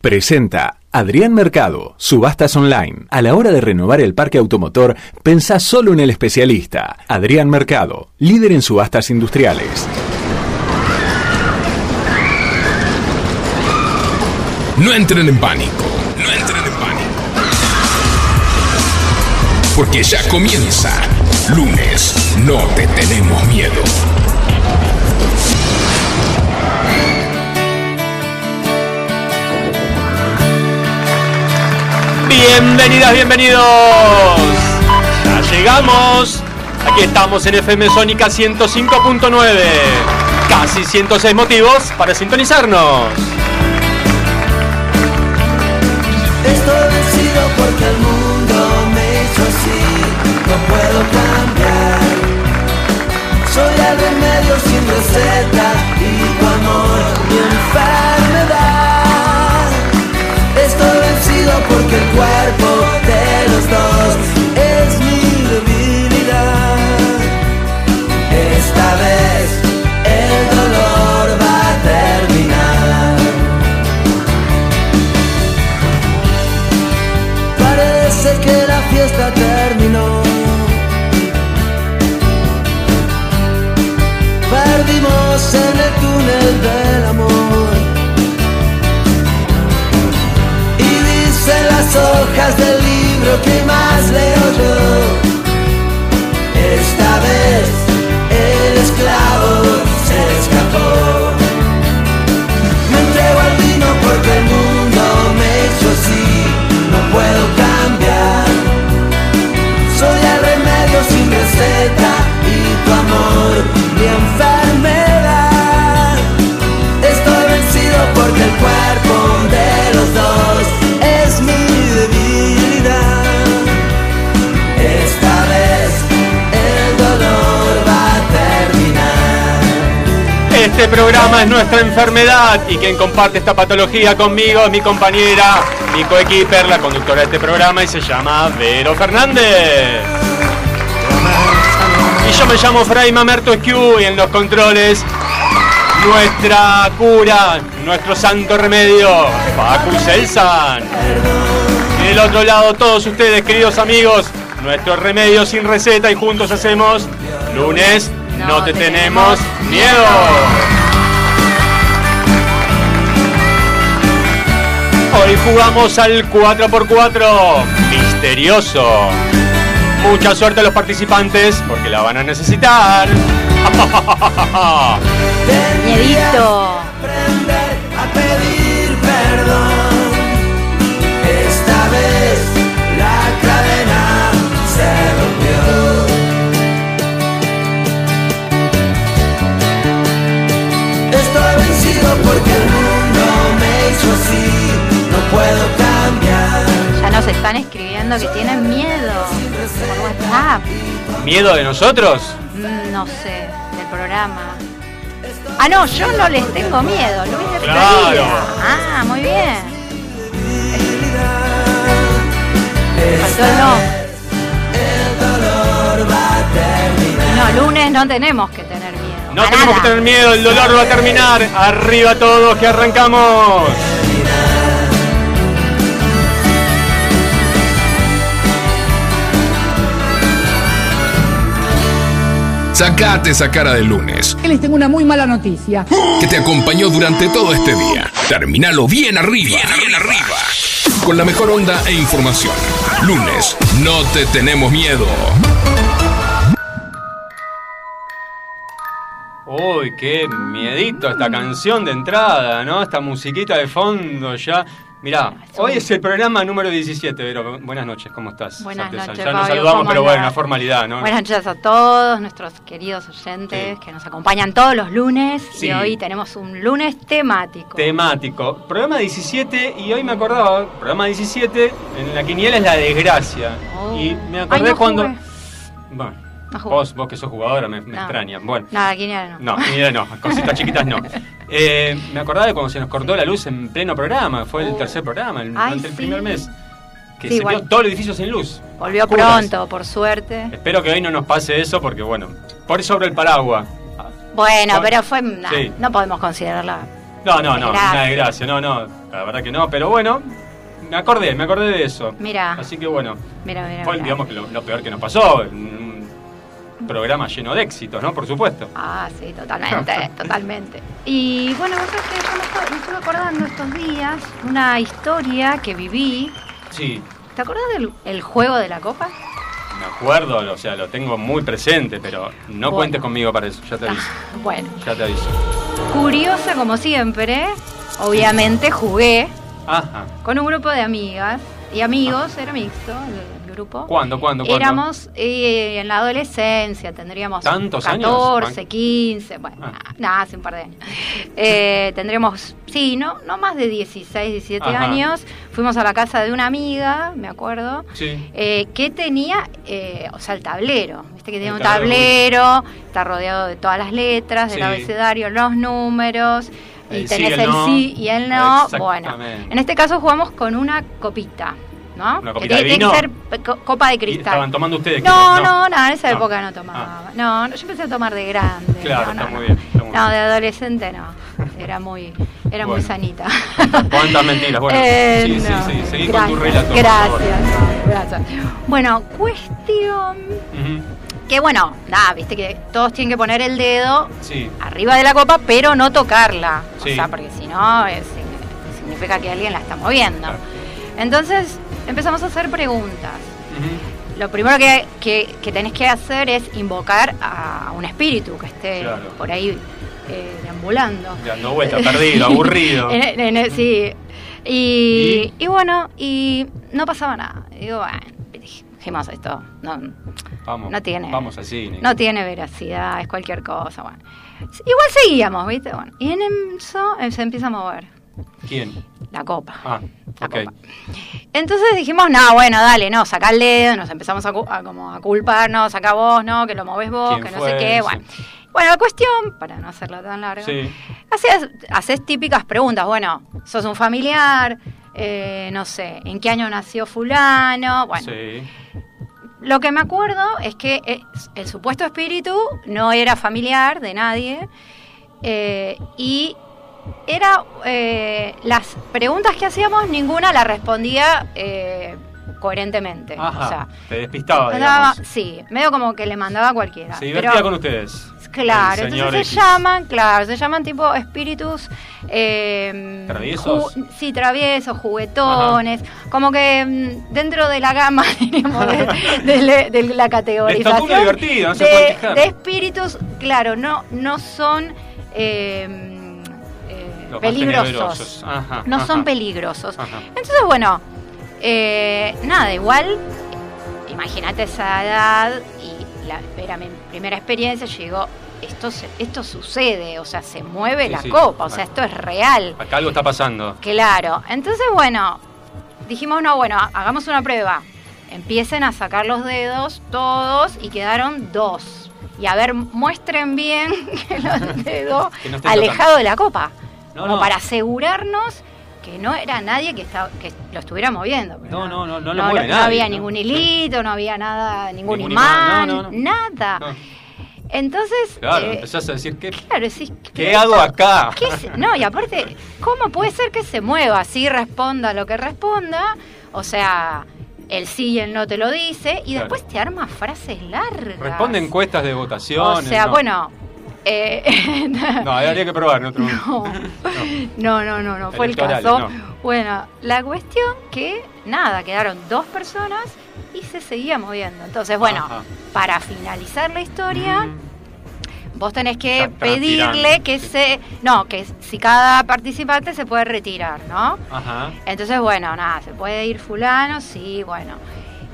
Presenta Adrián Mercado, Subastas Online. A la hora de renovar el parque automotor, pensá solo en el especialista. Adrián Mercado, líder en subastas industriales. No entren en pánico, no entren en pánico. Porque ya comienza. Lunes, no te tenemos miedo. Bienvenidas, bienvenidos. Ya llegamos. Aquí estamos en FM Sónica 105.9. Casi 106 motivos para sintonizarnos. Estoy vencido porque el mundo me hizo así. Soy el remedio sin receta y tu amor porque el cuerpo las hojas del libro que más leo yo. Programa es nuestra enfermedad y quien comparte esta patología conmigo es mi compañera, mi coequiper, la conductora de este programa y se llama Vero Fernández. Y yo me llamo Fray Mamerto Esquiu y en los controles nuestra cura, nuestro santo remedio, Facu Selsan. Y del otro lado todos ustedes, queridos amigos, nuestro remedio sin receta y juntos hacemos lunes, no, te tenemos miedo. Hoy jugamos al 4x4 misterioso. Mucha suerte a los participantes porque la van a necesitar. Miedito. aprender a pedir perdón. Esta vez la cadena se rompió. Estoy vencido porque Ya nos están escribiendo que tienen miedo por WhatsApp. ¿Miedo de nosotros? Mm, No sé, del programa. Ah, no, yo no les tengo miedo, Luis de Claro. Florida. Ah, muy bien. Faltó el no. El dolor va a terminar. No, lunes no tenemos que tener miedo. No A tenemos que tener miedo, el dolor va a terminar. Arriba todos que arrancamos. Sacate esa cara de lunes, Les tengo una muy mala noticia. que te acompañó durante todo este día. Terminalo bien arriba, bien arriba. Con la mejor onda e información. Lunes, no te tenemos miedo. Uy, qué miedito esta canción de entrada, ¿no? Esta musiquita de fondo ya. Mirá, hoy es el programa número 17, Vero. Buenas noches, ¿cómo estás? Buenas noches, Ya nos Fabio, saludamos, ¿cómo pero bueno, una formalidad, ¿no? Buenas noches a todos nuestros queridos oyentes Sí. que nos acompañan todos los lunes Sí. y hoy tenemos un lunes temático. Temático. Programa 17, y hoy me acordaba, programa 17, en la quiniela es la desgracia. Oh. Y me Ay, acordé no cuando. jugué. Bueno. Vos, vos que sos jugadora me, me No. extraña. Bueno. Nada, quiniela no. No, quiniela no, cositas chiquitas no. Eh, me acordaba de cuando se nos cortó la luz en pleno programa, fue el tercer programa, el, Oh. Ay, durante el primer mes. Que Sí, se igual. vio todo el edificio sin luz. Volvió pronto, por suerte. Espero que hoy no nos pase eso porque, bueno, por sobre el paraguas. Bueno, pero fue. nah, Sí. No podemos considerarla No, no, no, una desgracia, no, no, la verdad que no, pero bueno, me acordé, me acordé de eso. Mira. Así que bueno, Mira, mira, fue mira. digamos que lo, lo peor que nos pasó, un programa lleno de éxitos, ¿no? Por supuesto. Ah, sí, totalmente, totalmente. Y bueno, vos sabés que yo me, estoy- me estuve acordando estos días una historia que viví. Sí, ¿Te acuerdas del el juego de la copa? me acuerdo, o sea, lo tengo muy presente, pero no Bueno. cuentes conmigo para eso, ya te aviso, Ah, bueno, ya te aviso. curiosa como siempre, obviamente jugué Ajá. con un grupo de amigas y amigos, era mixto el, grupo. ¿Cuándo, cuándo, cuándo? Éramos eh, en la adolescencia, tendríamos ¿Tantos años? 14, 15, bueno, Ah. nada, hace un par de años. Eh, tendríamos, sí, no, no más de 16, 17 Ajá. años. Fuimos a la casa de una amiga, me acuerdo, Sí. eh, que tenía, eh, o sea, el tablero. Viste que tiene un tablero. tablero, está rodeado de todas las letras, del abecedario, los números. Y El sí, tenés el el no. sí y el no. Bueno, en este caso jugamos con una copita, ¿no? ¿Una Que de tiene vino? que ser co- copa de ¿Y cristal. estaban tomando ustedes? No, quizás? no, no, en esa No. época no tomaba. No, no, yo empecé a tomar de grande. Claro, no, no, está no. muy bien, está muy No, bien. de adolescente no. Era muy, era muy Bueno. sanita. ¿Cuántas mentiras? Bueno, Eh, sí, sí, no. sí, seguí gracias, con tu relato. Gracias, no, gracias. Bueno, cuestión que bueno, nada, viste que todos tienen que poner el dedo Sí, arriba de la copa, pero no tocarla. Sí. O sea, porque si no, es- significa que alguien la está moviendo. Claro. Entonces empezamos a hacer preguntas. Lo primero que, que- que tenés que hacer es invocar a un espíritu que esté Claro. por ahí eh, deambulando. dando vueltas, perdido, aburrido. En- en- en- sí. Y, y bueno, y no pasaba nada. Digo, bueno, dijimos esto, no, Vamos, no tiene, vamos al cine. no tiene veracidad, es cualquier cosa. Bueno. Igual seguíamos, ¿viste? Bueno, y en eso eh, se empieza a mover ¿Quién? la copa. Ah, La ok. copa. Entonces dijimos, no, bueno, dale, no, saca el dedo, nos empezamos a, a como a culpar, no, saca vos, no, que lo movés vos, ¿Quién que no fue? sé qué, Sí. bueno. Bueno, la cuestión, para no hacerla tan larga, Sí, haces, haces típicas preguntas, bueno, sos un familiar, eh, no sé, ¿en qué año nació fulano? Bueno, sí. lo que me acuerdo es que eh, el supuesto espíritu no era familiar de nadie eh, y era eh, las preguntas que hacíamos ninguna la respondía eh, coherentemente. Ajá, O sea, te despistaba, sí, medio como que le mandaba a cualquiera. Se Pero- divertía con ustedes. Claro, entonces se X. llaman, claro, se llaman tipo espíritus eh, ¿Traviesos? sí, traviesos, juguetones, como que mm, dentro de la gama diríamos, de, de- de la categorización divertida, no se de, de espíritus, claro, no, no son eh, eh, peligrosos. Ajá, no ajá. son peligrosos. Ajá. Entonces, bueno, eh, nada, igual, imagínate esa edad y la, era mi primera experiencia, yo digo, esto, se- esto sucede, o sea, se mueve Sí, la sí. copa, o sea, esto es real. Acá algo está pasando. Claro, entonces, bueno, dijimos, no, bueno, hagamos una prueba. Empiecen a sacar los dedos todos y quedaron dos. Y a ver, muestren bien que los dedos no alejados de la copa. No, como no. para asegurarnos que no era nadie que, estaba, que lo estuviera moviendo. No, no, no, no lo no, mueve no nadie, había ¿no? ningún hilito, no había nada, ningún, Ningún imán, imán, no, no, no. nada. No. Entonces, Claro, eh, empezás a decir, ¿qué, claro, decís, ¿qué ¿pero hago acá? ¿Qué es? No, y aparte, ¿cómo puede ser que se mueva? Si responda lo que responda, o sea, el sí y el no te lo dice, y Claro. después te arma frases largas. Responde encuestas de O votaciones. sea, no. bueno. Eh, No, habría que probar momento. no, no, no, no, no fue el caso. no. Bueno, la cuestión que, nada, quedaron dos personas y se seguía moviendo. Entonces, bueno, Ajá. para finalizar la historia, Mm, vos tenés que pedirle que se... No, que si cada participante se puede retirar, ¿no? Ajá. Entonces, bueno, nada, se puede ir fulano, sí, bueno.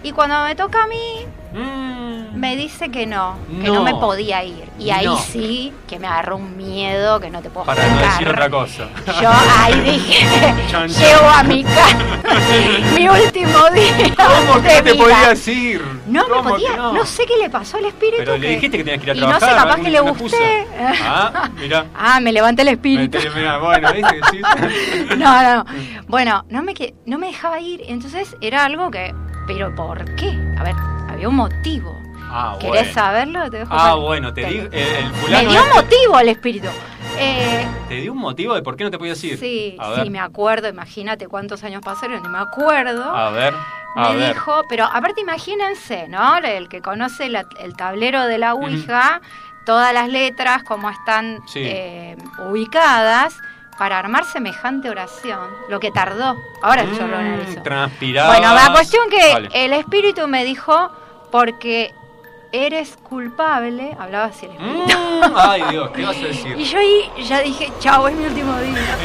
Y cuando me toca a mí, Mm, me dice que no, que no, No. me podía ir. Y ahí No. sí que me agarró un miedo que no te puedo para no explicar. decir otra cosa. Yo ahí dije, llego a mi casa, mi último día ¿Cómo de que te vida. podías ir? No me ¿Cómo podía, no? sé qué le pasó al espíritu. Pero le que- dijiste que tenías que ir a y trabajar. no sé, capaz que le gusté. Ah, mira. Ah, me levanté el espíritu. Mira, bueno, ¿viste? Sí. No, no, no. Bueno, no me, no me dejaba ir. Entonces era algo que. ¿Pero por qué? A ver, había un motivo. Ah, ¿Querés bueno. saberlo? Te dejo Ah, para- bueno, te te- digo, el, Me dio este- motivo el espíritu. Eh, ¿Te dio un motivo de por qué no te podías ir? sí, sí, me acuerdo, imagínate cuántos años pasaron y me acuerdo. A ver. A me ver. dijo, pero aparte imagínense, ¿no? El que conoce la- el tablero de la Ouija, todas las letras, cómo están Sí. eh, ubicadas para armar semejante oración, lo que tardó. Ahora yo lo Mm, analizo. Bueno, la cuestión que Vale. el espíritu me dijo, porque eres culpable, hablaba así el espíritu. Mm, ay, Dios, ¿qué vas a decir? Y yo ahí ya dije, chao, es mi último día.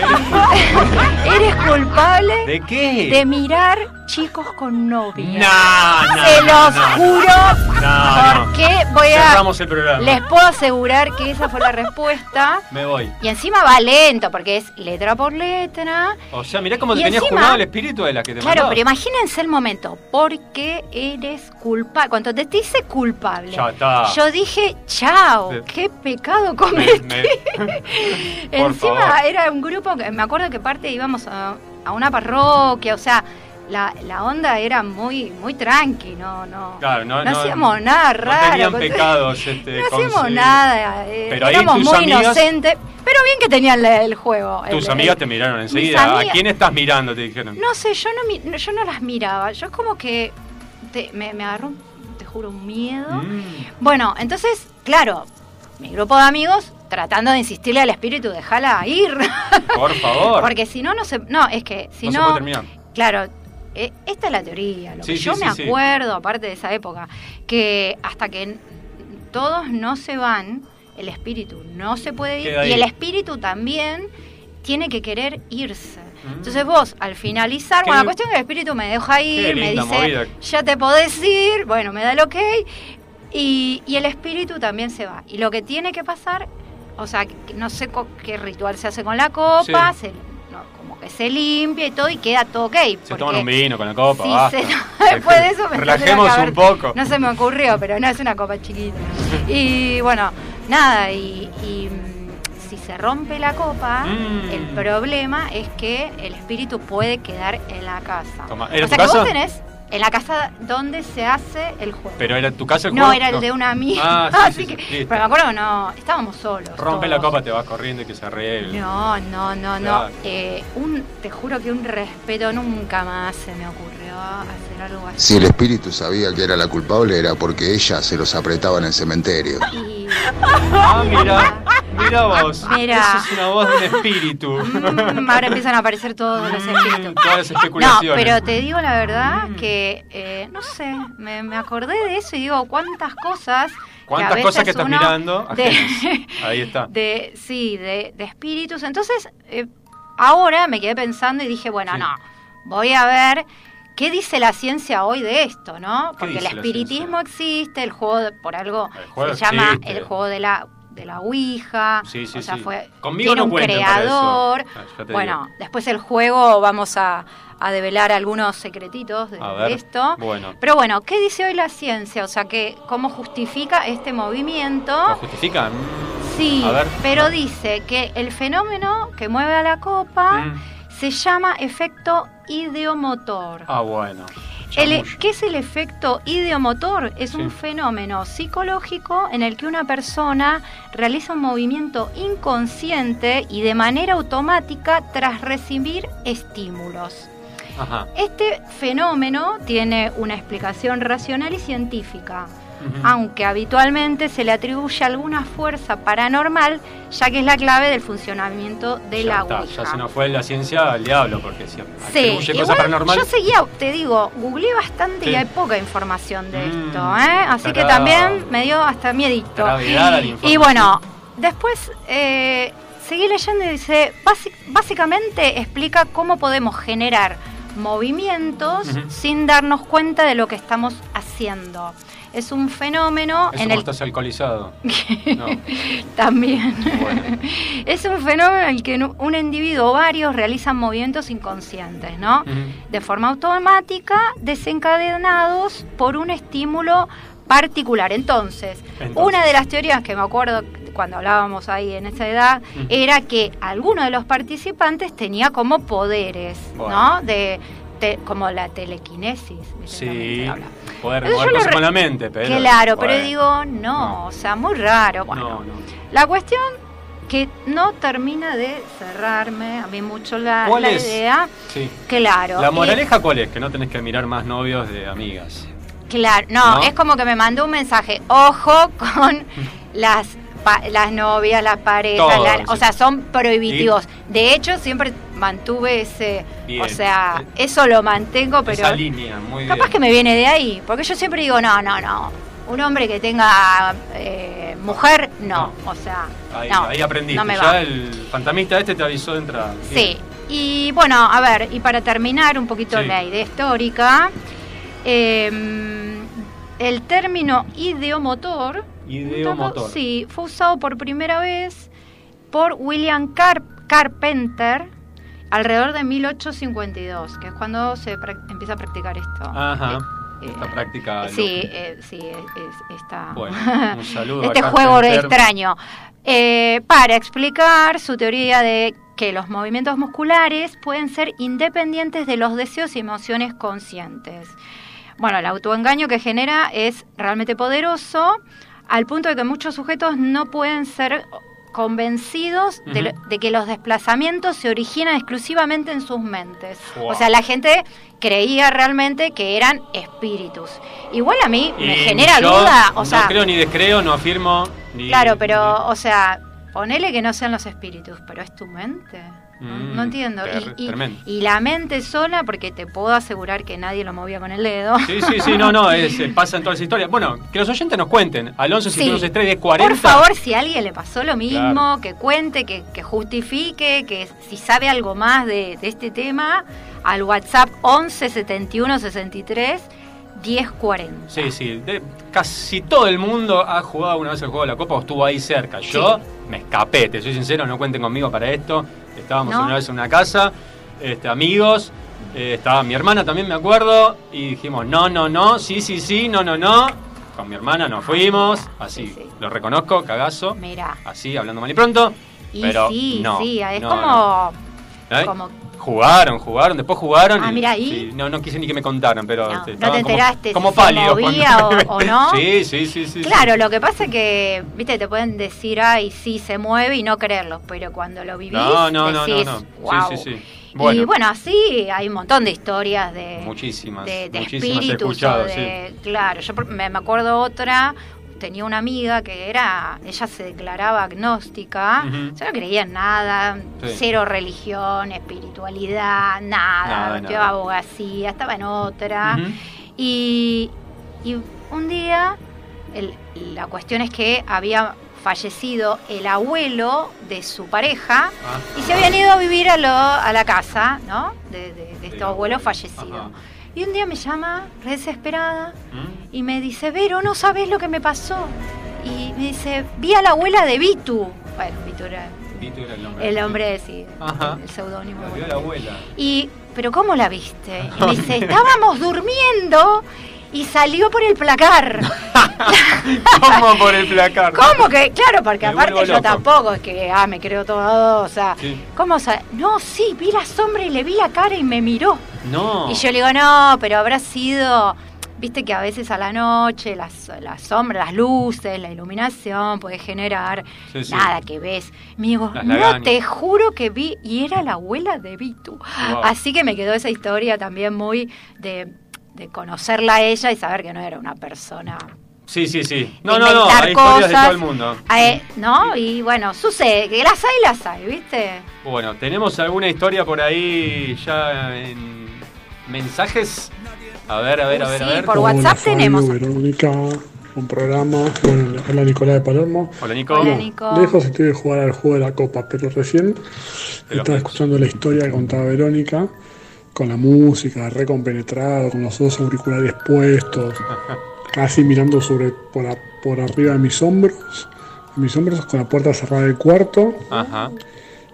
eres culpable ¿De qué? de mirar chicos con novia. No, no, Se los no, juro, No, no. porque voy a... Cerramos el programa. Les puedo asegurar que esa fue la respuesta. Me voy. Y encima va lento, porque es letra por letra. O sea, mirá cómo te tenías jurado el espíritu de la que te Claro, mandaba. pero imagínense el momento, porque eres culpable. Cuando te dice culpable, Ya está. yo dije, chao, Sí. qué pecado Me- cometí. me- Encima favor. era un grupo que me acuerdo que parte íbamos a, a una parroquia, o sea, la, la onda era muy muy tranqui, no no Claro, no, no- hacíamos nada no raro. tenían con- pecados, este, no hacíamos nada, eh, Pero ahí éramos muy amigas- inocentes, pero bien que tenían el juego. Tus el- amigas el- te miraron enseguida. ¿A quién estás mirando? Te dijeron. No sé, yo no, yo no las miraba, yo es como que te- me, me agarró, te juro, un miedo. Mm. Bueno, entonces, claro, mi grupo de amigos tratando de insistirle al espíritu, déjala ir. Por favor. Porque si no, no se. No, es que si no, no. se puede terminar. Claro, eh, esta es la teoría. Lo Sí, que sí, yo sí, me acuerdo, aparte de esa época, que hasta que todos no se van, el espíritu no se puede ir y el espíritu también tiene que querer irse. Mm. Entonces vos, al finalizar, Qué bueno, la cuestión es que el espíritu me deja ir, me dice, movida. ya te podés ir, bueno, me da el ok, y, y el espíritu también se va. Y lo que tiene que pasar, o sea, no sé qué ritual se hace con la copa, Sí. se- se limpia y todo y queda todo ok. Se toman un vino con la copa, si basta. se- después de eso me Relajemos un poco. No se me ocurrió, pero no es una copa chiquita. Y bueno, nada, y, y, mm, si se rompe la copa, Mm. el problema es que el espíritu puede quedar en la casa. Toma, ¿era o sea tu que vos tenés en la casa donde se hace el juego. Pero era tu casa el no, juego? era el de una amiga. Ah, sí, Así sí, sí, que, pero me acuerdo no, estábamos solos. Rompe la copa, te vas corriendo y que se arregle. No, no, no, no. Eh, un, te juro que un respeto nunca más se me ocurrió hacer algo así. Si el espíritu sabía que era la culpable era porque ella se los apretaba en el cementerio. Y, Ah, mira, mira vos. Mira. Eso es una voz de un espíritu. mm, ahora empiezan a aparecer todos los Mm, espíritus. Todas las No, especulaciones. pero te digo la verdad Mm. que, eh, no sé, me, me acordé de eso y digo, cuántas cosas. ¿Cuántas cosas que estás mirando de-? Ahí está. de sí, de, de espíritus. Entonces, eh, ahora me quedé pensando y dije, bueno, Sí. no, voy a ver qué dice la ciencia hoy de esto, ¿no? Porque el espiritismo existe, el juego, de- por algo juego se llama existe. el juego de la de la Ouija, Sí, sí, o sea, sí. fue Conmigo tiene no un creador. Ah, Bueno, digo. después el juego vamos a, a develar algunos secretitos de, ver, esto. bueno. Pero bueno, ¿qué dice hoy la ciencia? O sea, que cómo justifica este movimiento? ¿Lo justifican? Sí, A ver. pero dice que el fenómeno que mueve a la copa Mm. Se llama efecto ideomotor. Ah, bueno. El- Chamullo. ¿Qué es el efecto ideomotor? Es Sí. un fenómeno psicológico en el que una persona realiza un movimiento inconsciente y de manera automática tras recibir estímulos. Ajá. Este fenómeno tiene una explicación racional y científica Aunque habitualmente se le atribuye alguna fuerza paranormal, ya que es la clave del funcionamiento de ya la está, Ouija. ya se nos fue la ciencia al diablo, porque si Sí, atribuye cosas igual paranormales. yo seguía, te digo, googleé bastante Sí. y hay poca información de Mm, esto, ¿eh? así que también me dio hasta miedito. Y bueno, después eh, seguí leyendo y dice, básicamente explica cómo podemos generar movimientos sin darnos cuenta de lo que estamos haciendo. Es un fenómeno Eso en el estás alcoholizado. También. Bueno. es un fenómeno en el que un- individuo o varios realizan movimientos inconscientes, ¿no? De forma automática, desencadenados por un estímulo particular. Entonces, Entonces. una de las teorías que me acuerdo cuando hablábamos ahí en esa edad era que alguno de los participantes tenía como poderes, Bueno. ¿no? De, te- como la telequinesis. Sí, poder mover cosas con la mente, pero. Claro, pero digo, no, No. o sea, muy raro. Bueno, No, no. la cuestión que no termina de cerrarme a mí mucho la, ¿Cuál la es? idea. Sí. Claro. ¿La moraleja cuál es? Que no tenés que mirar más novios de amigas. Claro, no, ¿No? es como que me mandó un mensaje, ojo con las pa- las novias, las parejas, Todo, la- sí. o sea, son prohibitivos. De hecho, siempre mantuve ese, Bien. o sea, eso lo mantengo, pero Esa línea, muy capaz bien. que me viene de ahí, porque yo siempre digo, no, no, no, un hombre que tenga eh, mujer, no, o sea, Ahí, no, ahí aprendiste. no me ya va. el fantasmista este te avisó de entrada. Sí, y bueno, a ver, y para terminar un poquito Sí. la idea histórica, eh, el término ideomotor, Ideomotor. sí, fue usado por primera vez por William Car- Carpenter alrededor de 1852, que es cuando se empieza a practicar esto. Ajá. Eh, Esta eh, práctica. Sí, eh, sí, es, es- esta, Bueno, un saludo este juego extraño. Para explicar su teoría de que los movimientos musculares pueden ser independientes de los deseos y emociones conscientes. Bueno, el autoengaño que genera es realmente poderoso, al punto de que muchos sujetos no pueden ser convencidos de, lo- Ujú. de que los desplazamientos se originan exclusivamente en sus mentes. Wow. O sea, la gente creía realmente que eran espíritus. Igual a mí me genera duda, o no sea, creo ni descreo, no afirmo. Ni, claro, pero, o sea, ponele que no sean los espíritus, pero es tu mente. No, Mm, no entiendo. Y- y, tremendo. y la mente sola, porque te puedo asegurar que nadie lo movía con el dedo. Sí, sí, sí, no, no, es, eh, pasa en todas las historias. Bueno, que los oyentes nos cuenten. Al 11 Sí. 563 10 40. Por favor, si a alguien le pasó lo mismo, Claro. que cuente, que, que justifique, que si sabe algo más de, de este tema, al WhatsApp 11 71 63 10 40. Sí, sí. de- casi todo el mundo ha jugado una vez el juego de la Copa o estuvo ahí cerca. Yo me escapé, te soy sincero, no cuenten conmigo para esto. Estábamos ¿No? una vez en una casa, este, amigos, eh, estaba mi hermana también, me acuerdo, y dijimos, no, no, no, sí, sí, sí, no, no, no. Con mi hermana nos fuimos, así, Sí, sí. lo reconozco, cagazo, Mira. así, hablando mal y pronto. Y pero sí, no, sí, es no, como. ¿Eh? como Jugaron, jugaron, después jugaron. Ah, y- mira, ¿y? sí, no, no quise ni que me contaran, pero No, este, ¿no te como- enteraste como, se movía cuando- o- o no? Sí, sí, sí, sí. Claro, sí. lo que pasa es que, viste, te pueden decir, ay, sí, se mueve y no creerlo, pero cuando lo vivís, No, no, no, no, decís, no. Sí, "Guau". sí, sí. Bueno. Y bueno, así hay un montón de historias de, Muchísimas, de, de muchísimas he espíritus. o escuchado, de- Claro, yo me acuerdo otra, tenía una amiga que era, ella se declaraba agnóstica, yo no creía en nada, Sí. cero religión, espiritualidad, nada, Nada, nada. abogacía, estaba en otra. Y, y un día, el- la cuestión es que había fallecido el abuelo de su pareja Ah. y se habían ido a vivir a, lo- a la casa, ¿no? De, de, de este abuelo. abuelo fallecido. Ajá. Y un día me llama, re desesperada, ¿Mm? y me dice, Vero, no sabes lo que me pasó. Y me dice, vi a la abuela de Vitu. Bueno, Vitu era Vito era el nombre. el nombre, sí, Ajá. el seudónimo. La abuela. Y, pero ¿cómo la viste? Y me dice, estábamos durmiendo y salió por el placar. ¿Cómo por el placar? ¿Cómo que? Claro, porque Me aparte yo tampoco es que, ah, me creo todo, o sea, Sí. ¿cómo sa- No, sí, vi la sombra y le vi la cara y me miró. No. Y yo le digo, no, pero habrá sido, viste que a veces a la noche las, las sombras, las luces, la iluminación puede generar Sí, sí. nada que ves. Me digo, Las no, lagañas. te juro que vi, y era la abuela de Vitu. Wow. Así que me quedó esa historia también muy de, de conocerla a ella y saber que no era una persona Sí, sí, sí. No, no, no. inventar Hay historias de cosas, todo el mundo. eh, ¿No? Y bueno, sucede, que las hay, las hay, ¿viste? Bueno, ¿tenemos alguna historia por ahí ya en mensajes? A ver, a ver, a ver, a Sí, ver. por Hola, WhatsApp Fabio, tenemos. Verónica, un programa. Bueno, hola Nicolás de Palermo. Hola, Nico. Hola, Bueno, Nico. Lejos estoy de jugar al juego de la copa, pero recién los estaba escuchando la historia que contaba Verónica, con la música, recompenetrado, con los dos auriculares puestos, casi mirando sobre por, a- por arriba de mis hombros, de mis hombros, con la puerta cerrada del cuarto, Ajá.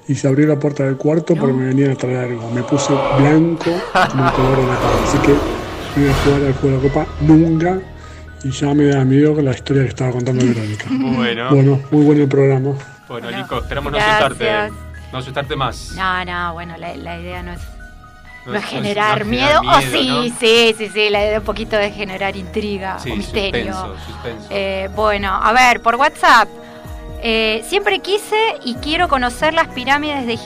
y se abrió la puerta del cuarto porque me venían a traer algo. Me puse blanco como el color de la cara. Así que no voy a jugar al juego de la copa nunca. Y ya me da miedo con la historia que estaba contando Verónica. Bueno, Bueno, muy bueno el programa. bueno, Nico, esperamos no asustarte. No asustarte más. No, no, bueno, la, la idea no es, no No es generar no miedo. Oh, miedo, sí, ¿no? sí, sí, sí, la idea un poquito de generar intriga Sí, o misterio. suspenso, suspenso. Eh, bueno, a ver, por WhatsApp. Eh, siempre quise y quiero conocer las pirámides de.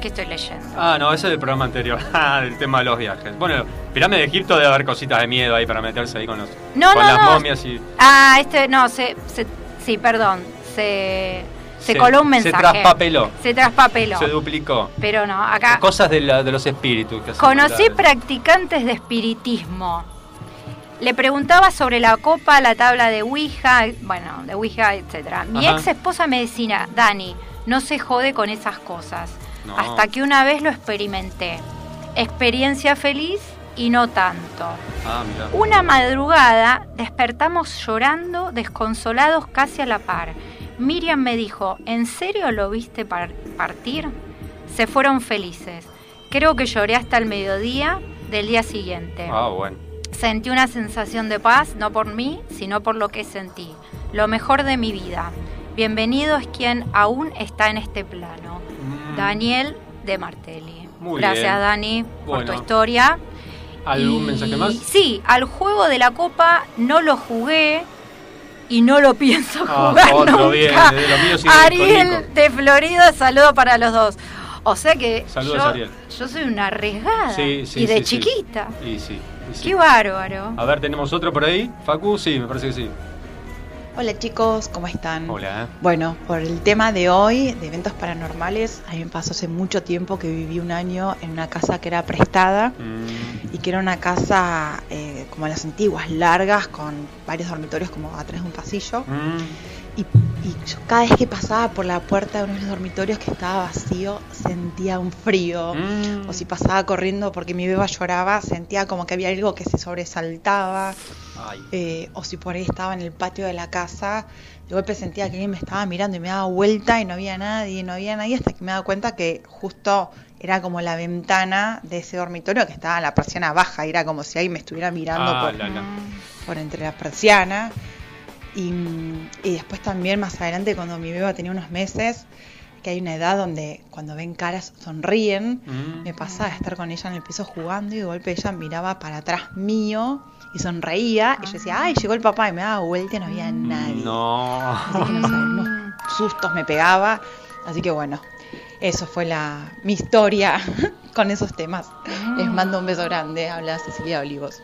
¿Qué estoy leyendo? Ah, no, ese es del programa anterior. Ah, del tema de los viajes. Bueno, pirámide de Egipto debe haber cositas de miedo ahí para meterse ahí con los No, con no, las no. momias y Ah, este, no, se, se- sí, perdón. Se, se, Se- coló un se mensaje. traspapeló. Se traspapeló. se duplicó. Pero no, acá. Cosas de, la- de los espíritus. que Conocí practicantes de espiritismo. Le preguntaba sobre la copa, la tabla de Ouija, bueno, de Ouija, etcétera. Mi Ajá. ex esposa me decía, Dani, no se jode con esas cosas. No. Hasta que una vez lo experimenté. Experiencia feliz y no tanto. Ah. Una madrugada despertamos llorando, desconsolados casi a la par. Miriam me dijo, ¿en serio lo viste par- partir? Se fueron felices. Creo que lloré hasta el mediodía del día siguiente. Ah, bueno. Sentí una sensación de paz, no por mí, sino por lo que sentí. Lo mejor de mi vida. Bienvenido es quien aún está en este plano. Mm, Daniel de Martelli. Muy Gracias, bien. Dani, por Bueno. tu historia. ¿Algún Y- mensaje más? Sí, al juego de la copa no lo jugué y no lo pienso Ah, jugar nunca. bien, Ariel de Florida, saludo para los dos. O sea que Saludos, yo, Ariel. yo soy una arriesgada Sí, sí, y de sí, chiquita. Y sí, y. Qué bárbaro. A ver, ¿tenemos otro por ahí? ¿Facu? Sí, me parece que sí. Hola chicos, ¿cómo están? Hola. Bueno, por el tema de hoy, de eventos paranormales, a mí me pasó hace mucho tiempo que viví un año en una casa que era prestada Mm, y que era una casa eh, como las antiguas, largas, con varios dormitorios como atrás de un pasillo. mm. Y, y yo cada vez que pasaba por la puerta de uno de los dormitorios que estaba vacío, sentía un frío. Mm. O si pasaba corriendo porque mi beba lloraba, sentía como que había algo que se sobresaltaba. Eh, o si por ahí estaba en el patio de la casa, de golpe sentía que alguien me estaba mirando y me daba vuelta y no había nadie, no había nadie, hasta que me daba cuenta que justo era como la ventana de ese dormitorio que estaba en la persiana baja, y era como si alguien me estuviera mirando Ah, por, la, la. por entre las persianas. Y, y después también más adelante cuando mi beba tenía unos meses, que hay una edad donde cuando ven caras sonríen, Mm. me pasaba de estar con ella en el piso jugando y de golpe ella miraba para atrás mío y sonreía y yo decía, ay, llegó el papá y me daba vuelta y no había nadie. No. Así que no saben, unos sustos me pegaba. Así que bueno, eso fue la mi historia con esos temas. Les mando un beso grande. Habla Cecilia Olivos.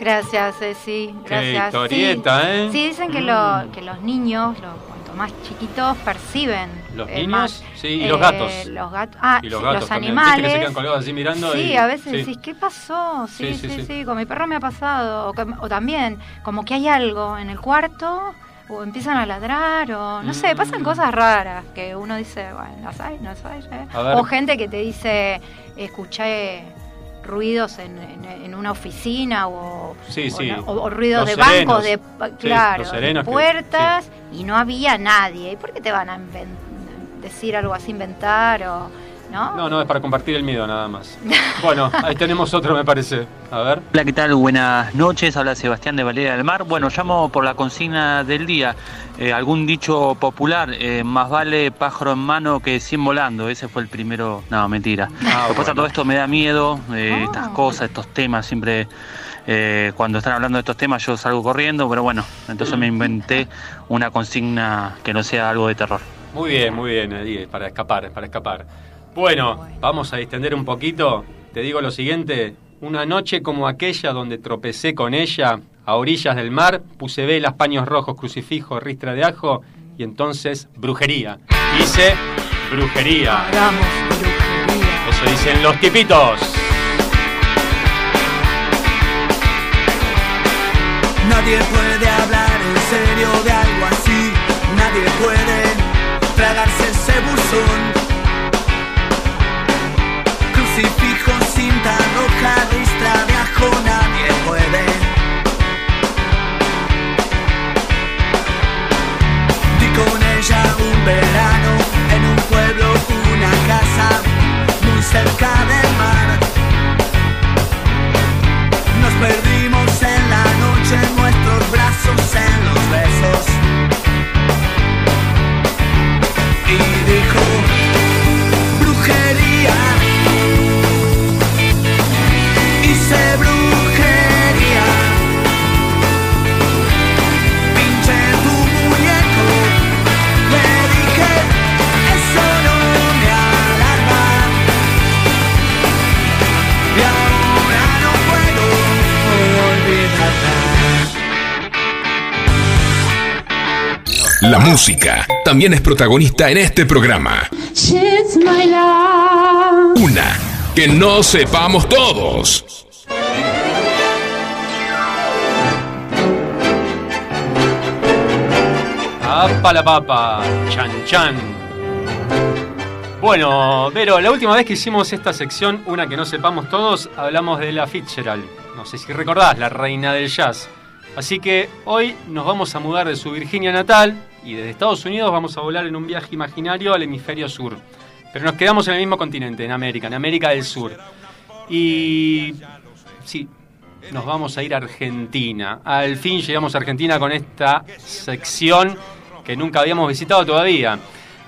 Gracias, Ceci. Qué Gracias. historieta, sí. ¿eh? Sí, dicen que, Mm. lo- que los niños, lo- cuanto más chiquitos, perciben. ¿Los eh, niños? más, Sí, y eh, los gatos. Los gatos. Ah, Y los sí, gatos los animales. Viste que se quedan colgados así mirando Sí, y- a veces sí. decís, ¿qué pasó? Sí Sí, sí con mi perro me ha pasado. O, que- o también, como que hay algo en el cuarto, o empiezan a ladrar, o no sé, pasan Mm. cosas raras que uno dice, bueno, no sé, no sé. eh. A ver. O gente que te dice, escuché ruidos en, en- en una oficina o, Sí, o sí. no- o- o ruidos Los de bancos, de, claro, de que- puertas, y no había nadie. ¿Y por qué te van a decir algo así, inventar o no? No, no, es para compartir el miedo nada más. Bueno, ahí tenemos otro, me parece. A ver. Hola, ¿qué tal? Buenas noches. Habla Sebastián de Valeria del Mar. Bueno, llamo por la consigna del día. Eh, algún dicho popular, eh, más vale pájaro en mano que 100 volando. Ese fue el primero. No, mentira. Ah, bueno. todo esto me da miedo. eh, Ah. Estas cosas, estos temas, siempre. eh, cuando están hablando de estos temas yo salgo corriendo, pero bueno, entonces me inventé una consigna que no sea algo de terror. Muy bien, muy bien, para escapar, para escapar. Bueno, vamos a distender un poquito. Te digo lo siguiente. Una noche como aquella donde tropecé con ella a orillas del mar, puse velas, paños rojos, crucifijo, ristra de ajo y entonces brujería. Hice brujería. Hagamos brujería. Eso dicen los tipitos. Nadie puede hablar en serio de algo así. Nadie puede tragarse ese buzón. De ajo. Nadie puede. Di con ella un verano en un pueblo, una casa muy cerca del mar. La música también es protagonista en este programa. She's my love. Una que no sepamos todos. ¡Apa la papa! ¡Chan chan! Bueno, Vero, la última vez que hicimos esta sección, una que no sepamos todos, hablamos de la Fitzgerald. No sé si recordás, la reina del jazz. Así que hoy nos vamos a mudar de su Virginia natal y desde Estados Unidos vamos a volar en un viaje imaginario al hemisferio sur. Pero nos quedamos en el mismo continente, en América, en América del Sur. Y sí, nos vamos a ir a Argentina. Al fin llegamos a Argentina con esta sección que nunca habíamos visitado todavía.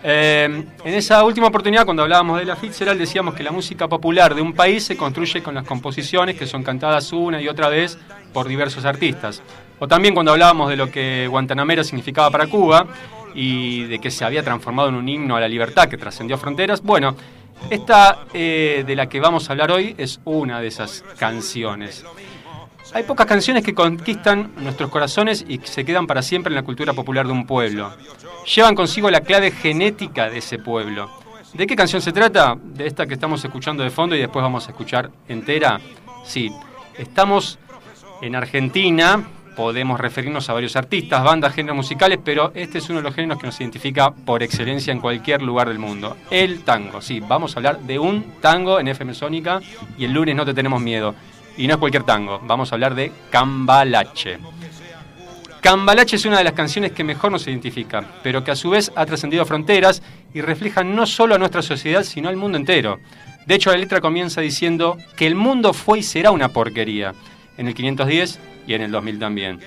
Eh, en esa última oportunidad, cuando hablábamos de la Fitzgerald, decíamos que la música popular de un país se construye con las composiciones que son cantadas una y otra vez por diversos artistas. O también cuando hablábamos de lo que Guantanamera significaba para Cuba y de que se había transformado en un himno a la libertad que trascendió fronteras. Bueno, esta eh, de la que vamos a hablar hoy es una de esas canciones. Hay pocas canciones que conquistan nuestros corazones y se quedan para siempre en la cultura popular de un pueblo. Llevan consigo la clave genética de ese pueblo. ¿De qué canción se trata? De esta que estamos escuchando de fondo y después vamos a escuchar entera. Sí, estamos en Argentina, podemos referirnos a varios artistas, bandas, géneros musicales, pero este es uno de los géneros que nos identifica por excelencia en cualquier lugar del mundo. El tango, sí, vamos a hablar de un tango en FM Sónica y el lunes no te tenemos miedo. Y no es cualquier tango, vamos a hablar de Cambalache. Cambalache es una de las canciones que mejor nos identifica, pero que a su vez ha trascendido fronteras y refleja no solo a nuestra sociedad, sino al mundo entero. De hecho, la letra comienza diciendo que el mundo fue y será una porquería, en el 510 y en el 2000 también.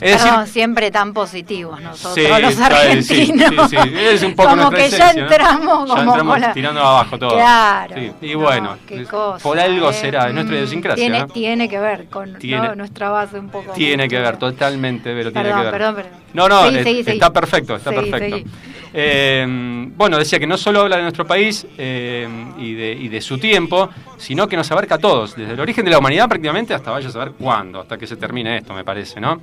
Es decir, siempre tan positivos nosotros, Sí, los argentinos. sí, sí, es un poco como que ya ¿no? entramos Ya como entramos con la- tirando abajo todo. Claro. Y No, bueno, cosa, por algo ¿eh? será, es nuestra idiosincrasia. Tiene, tiene que ver con ¿no? Tiene- nuestra base un poco. Tiene que ver, totalmente, pero tiene Perdón, que ver. perdón, perdón. No, no, Seguí, eh, seguí, seguí. está perfecto, está perfecto. Eh, bueno, decía que no solo habla de nuestro país eh, y, de, y de su tiempo, sino que nos abarca a todos, desde el origen de la humanidad prácticamente hasta vaya a saber cuándo, hasta que se termine esto, me parece, ¿no?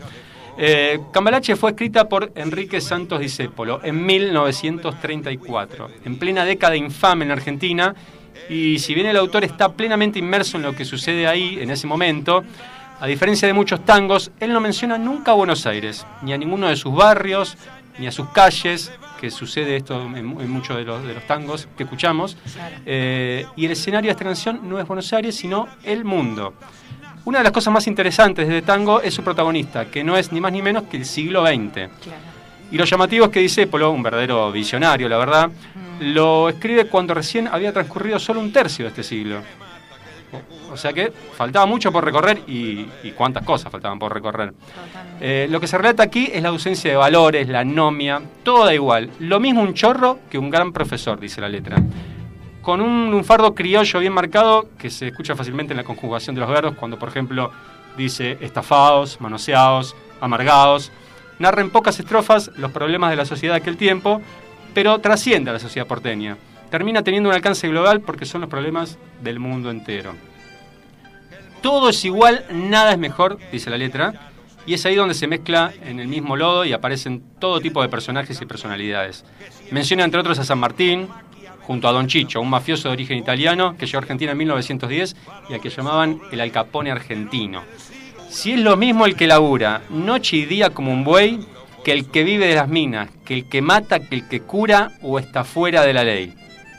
Eh, Cambalache fue escrita por Enrique Santos Discépolo en 1934, en plena década infame en Argentina, y si bien el autor está plenamente inmerso en lo que sucede ahí en ese momento, a diferencia de muchos tangos, él no menciona nunca a Buenos Aires, ni a ninguno de sus barrios, ni a sus calles, que sucede esto en, en muchos de los, de los tangos que escuchamos. Eh, y el escenario de esta canción no es Buenos Aires, sino el mundo. Una de las cosas más interesantes de Tango es su protagonista, que no es ni más ni menos que el siglo XX. Y lo llamativo es que Discépolo, un verdadero visionario, la verdad, lo escribe cuando recién había transcurrido solo un tercio de este siglo. O sea que faltaba mucho por recorrer y, y cuántas cosas faltaban por recorrer. Eh, lo que se relata aquí es la ausencia de valores, la anomia, todo da igual. Lo mismo un chorro que un gran profesor, dice la letra. Con un lunfardo criollo bien marcado que se escucha fácilmente en la conjugación de los verbos, cuando por ejemplo dice estafados, manoseados, amargados. Narra en pocas estrofas los problemas de la sociedad de aquel tiempo, pero trasciende a la sociedad porteña. Termina teniendo un alcance global porque son los problemas del mundo entero. Todo es igual, nada es mejor, dice la letra, y es ahí donde se mezcla en el mismo lodo y aparecen todo tipo de personajes y personalidades. Menciona entre otros a San Martín, junto a Don Chicho, un mafioso de origen italiano que llegó a Argentina en 1910 y al que llamaban el Al Capone argentino. Si es lo mismo el que labura noche y día como un buey, que el que vive de las minas, que el que mata, que el que cura o está fuera de la ley.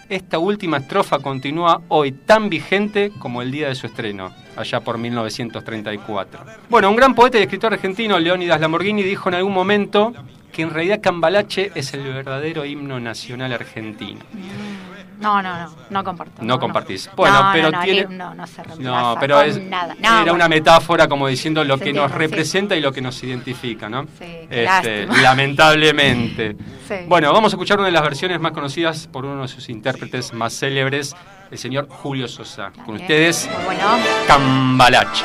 Esta última estrofa continúa hoy tan vigente como el día de su estreno, allá por 1934. Bueno, un gran poeta y escritor argentino, Leónidas Lamborghini, dijo en algún momento que en realidad Cambalache es el verdadero himno nacional argentino. No, no, no, no comparto. No compartís. Bueno, No, pero tiene. No, no se No, pero es, nada. Era bueno. una metáfora como diciendo lo Se que nos sí. representa y lo que nos identifica, ¿no? qué Este, lamentablemente. Sí. Bueno, vamos a escuchar una de las versiones más conocidas por uno de sus intérpretes más célebres, el señor Julio Sosa. Con ustedes, bueno. Cambalache.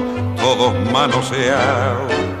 todos manoseados.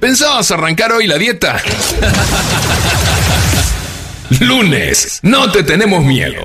¿Pensabas arrancar hoy la dieta? Lunes, no te tenemos miedo.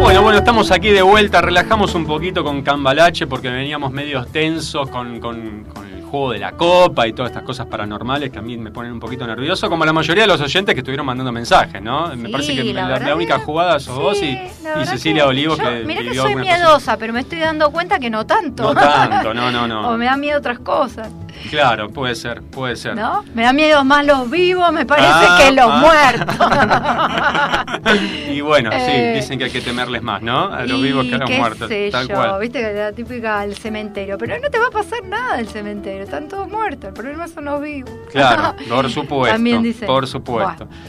Bueno, bueno, estamos aquí de vuelta, relajamos un poquito con Cambalache porque veníamos medio tensos con, con- juego de la copa y todas estas cosas paranormales que a mí me ponen un poquito nervioso, como la mayoría de los oyentes que estuvieron mandando mensajes, ¿no? me Sí, parece que la la, verdad la única jugada sos vos y, Cecilia que Olivo yo- que Mirá que soy miedosa, pero me estoy dando cuenta que no tanto. No tanto, no, no, no. o me da miedo otras cosas, Claro, puede ser, puede ser. ¿no? Me da miedo más los vivos, me parece, Ah, que los ah. muertos. Y bueno, sí, Eh, dicen que hay que temerles más, ¿no? A los vivos que a los qué muertos. sé Tal yo, cual. viste que la típica del cementerio, pero no te va a pasar nada del cementerio, están todos muertos, el problema son los vivos. Claro, por supuesto. También dicen. Por supuesto. Bueno,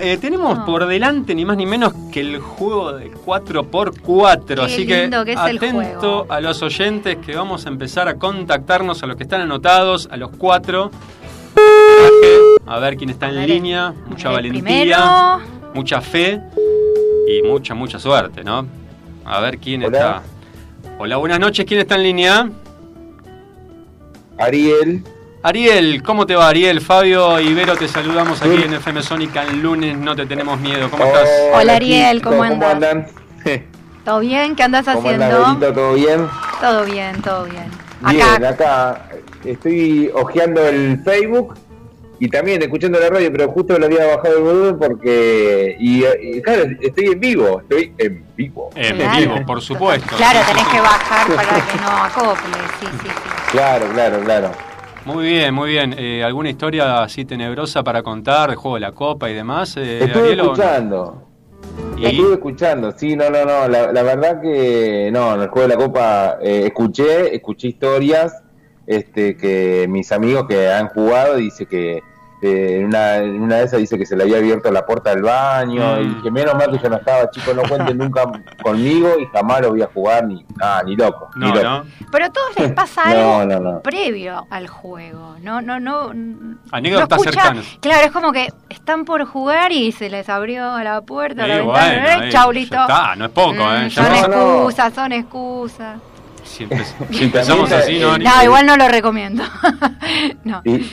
eh, tenemos Ah. por delante ni más ni menos que el juego de 4x4, Qué así lindo que que es el atento juego. a los oyentes que vamos a empezar a contactarnos a los que están anotados, a los cuatro. A ver quién está en línea, mucha valentía, primero. mucha fe y mucha, mucha suerte, ¿no? A ver quién está. Hola, buenas noches, ¿quién está en línea? Ariel. Ariel, ¿cómo te va Ariel? Fabio y Vero te saludamos aquí en FM Sónica el lunes, no te tenemos miedo. ¿Cómo estás? Hola, Ariel, ¿cómo andas? andan? ¿Todo bien? ¿Qué andas ¿Cómo haciendo? andan? ¿Todo bien? Todo bien, todo bien. Bien, acá estoy hojeando el Facebook y también escuchando la radio, pero justo lo había bajado el volumen porque... Y, y, claro, estoy en vivo, estoy en vivo. En Claro. vivo, por supuesto. Claro, tenés que bajar para que no acople, sí, sí, sí. Claro, claro, claro. Muy bien, muy bien. Eh, ¿Alguna historia así tenebrosa para contar, de juego de la copa y demás? Eh, Estuve Ariel, escuchando. ¿Y? Estuve escuchando, sí, no, no, no, la, la verdad que no, en el juego de la Copa eh, escuché, escuché historias este, que mis amigos que han jugado dice que eh, en, una, en una de esas dice que se le había abierto la puerta del baño Mm. y que menos mal que yo no estaba, chicos, no cuenten nunca conmigo y jamás lo voy a jugar ni, ah, ni loco. ni No, loco. no. Pero a todos les pasa No, algo no, no. previo al juego. No, no, no. Anécdotas cercanas. Claro, es como que están por jugar y se les abrió la puerta, la ventana, bueno, ¿eh? Chau, ya listo. está, no es poco, Mm, ¿eh? Ya son no- no. excusas, son excusas. Si, empe- si empezamos así, ¿no? eh? No, igual no lo recomiendo. no. Y,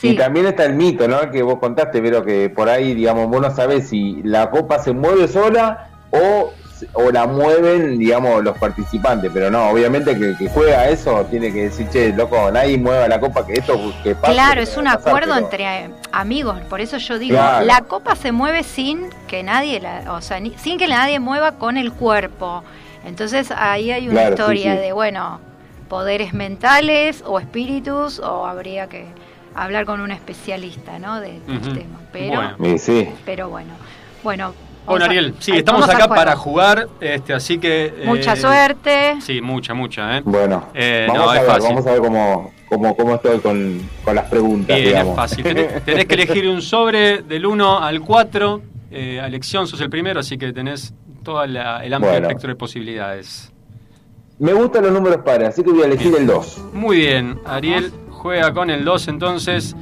Sí. y también está el mito, ¿no? Que vos contaste, pero que por ahí, digamos, vos no sabés si la copa se mueve sola o, o la mueven, digamos, los participantes. Pero no, obviamente que juega eso tiene que decir, che, loco, nadie mueva la copa, que esto que pase. Claro, es un pasar, acuerdo pero- entre amigos, por eso yo digo, Claro. la copa se mueve sin que nadie la, o sea, ni- sin que nadie mueva con el cuerpo. Entonces ahí hay una Claro, sí, historia sí. de, bueno, poderes mentales o espíritus o habría que hablar con un especialista, ¿no? De- del Ujú. tema. Pero, Bueno. Sí, pero bueno, bueno. Bueno, Ariel, sí, estamos acá para jugar, este, así que... eh, Mucha suerte. Sí, mucha, mucha, ¿eh? Bueno, Eh, vamos no, a es ver, fácil. vamos a ver cómo, cómo, cómo estoy con, con las preguntas, Bien, digamos. es fácil. Tenés, tenés que elegir un sobre del 1 al 4. Eh, a elección sos el primero, así que tenés todo el amplio Bueno. espectro de posibilidades. Me gustan los números pares, así que voy a elegir el 2. Muy bien, Ariel juega con el 2 entonces.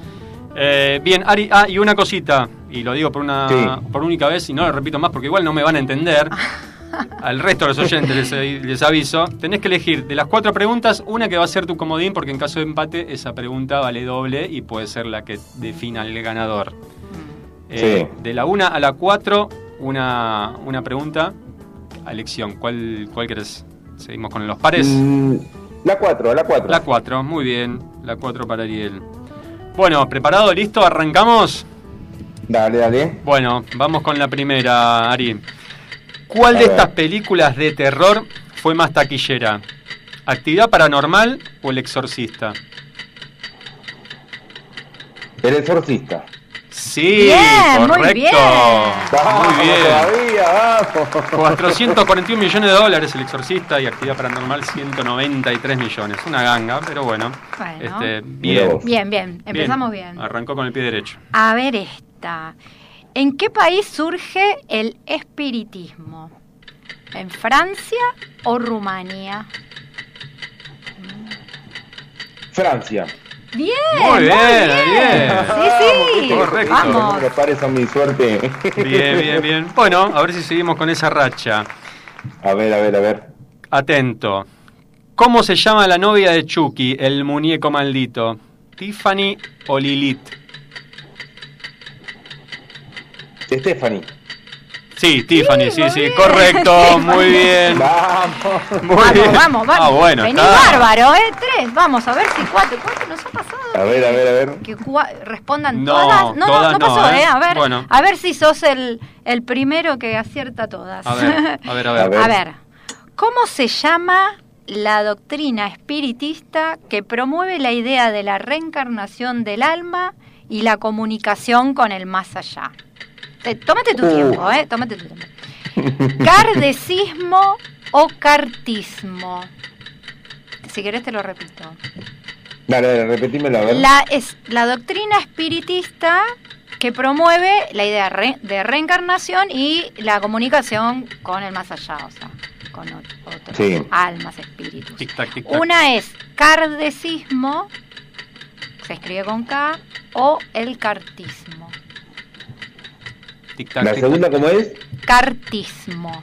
Eh, bien, Ari, ah, y una cosita, y lo digo por una Sí. por única vez y no lo repito más porque igual no me van a entender. Al resto de los oyentes les, les aviso. Tenés que elegir de las cuatro preguntas una que va a ser tu comodín porque en caso de empate esa pregunta vale doble y puede ser la que defina el ganador. Eh, De la 1 a la 4, una, una pregunta a elección. ¿Cuál, cuál querés? Seguimos con los pares. Mm, la 4, la 4. La 4, muy bien. La 4 para Ariel. Bueno, ¿preparado? ¿Listo? ¿Arrancamos? Dale, dale. Bueno, vamos con la primera, Ari. ¿Cuál A de ver. estas películas de terror fue más taquillera? ¿Actividad paranormal o El Exorcista? El exorcista. Sí, Bien, muy correcto. bien. Vamos Muy bien. todavía, vamos. 441 millones de dólares El Exorcista y Actividad Paranormal 193 millones. Una ganga, pero bueno. Bueno. Este, bien. Bien, bien, empezamos bien. Arrancó con el pie derecho. A ver esta. ¿En qué país surge el espiritismo? ¿En Francia o Rumania? Francia. Bien, Muy bien, bien. Sí, sí. Correcto. Vamos. Los pares son mi suerte. Bien, bien, bien. Bueno, a ver si seguimos con esa racha. A ver, a ver, a ver. Atento. ¿Cómo se llama la novia de Chucky, el muñeco maldito? ¿Tiffany o Lilith? Stephanie. Sí, Tiffany, sí, sí, bien. correcto, muy bien. Vamos. Muy Vamos, bien. vamos, vamos. Ah, bueno, Vení está. bárbaro, ¿eh? Tres. Vamos a ver si cuatro. ¿Cuánto nos ha pasado? A ver, a ver, a ver. Que cua- respondan No, todas. No, todas no no, pasó, ¿eh? ¿eh? A ver, Bueno. a ver si sos el, el primero que acierta todas. A ver, a ver, a ver. A ver. A ver, ¿cómo se llama la doctrina espiritista que promueve la idea de la reencarnación del alma y la comunicación con el más allá? Te- tómate tu Uh. tiempo, ¿eh? Tómate tu tiempo. ¿Cardecismo o cartismo? Si querés te lo repito. Dale, dale, repetímelo, a ver. La, es, la doctrina espiritista que promueve la idea re- de reencarnación y la comunicación con el más allá, o sea, con ot- otros Sí. almas, espíritus. Tic tac, tic tac. Una es cardecismo, se escribe con K, o el cartismo. Tic tac, La tic segunda. ¿cómo es? Cartismo.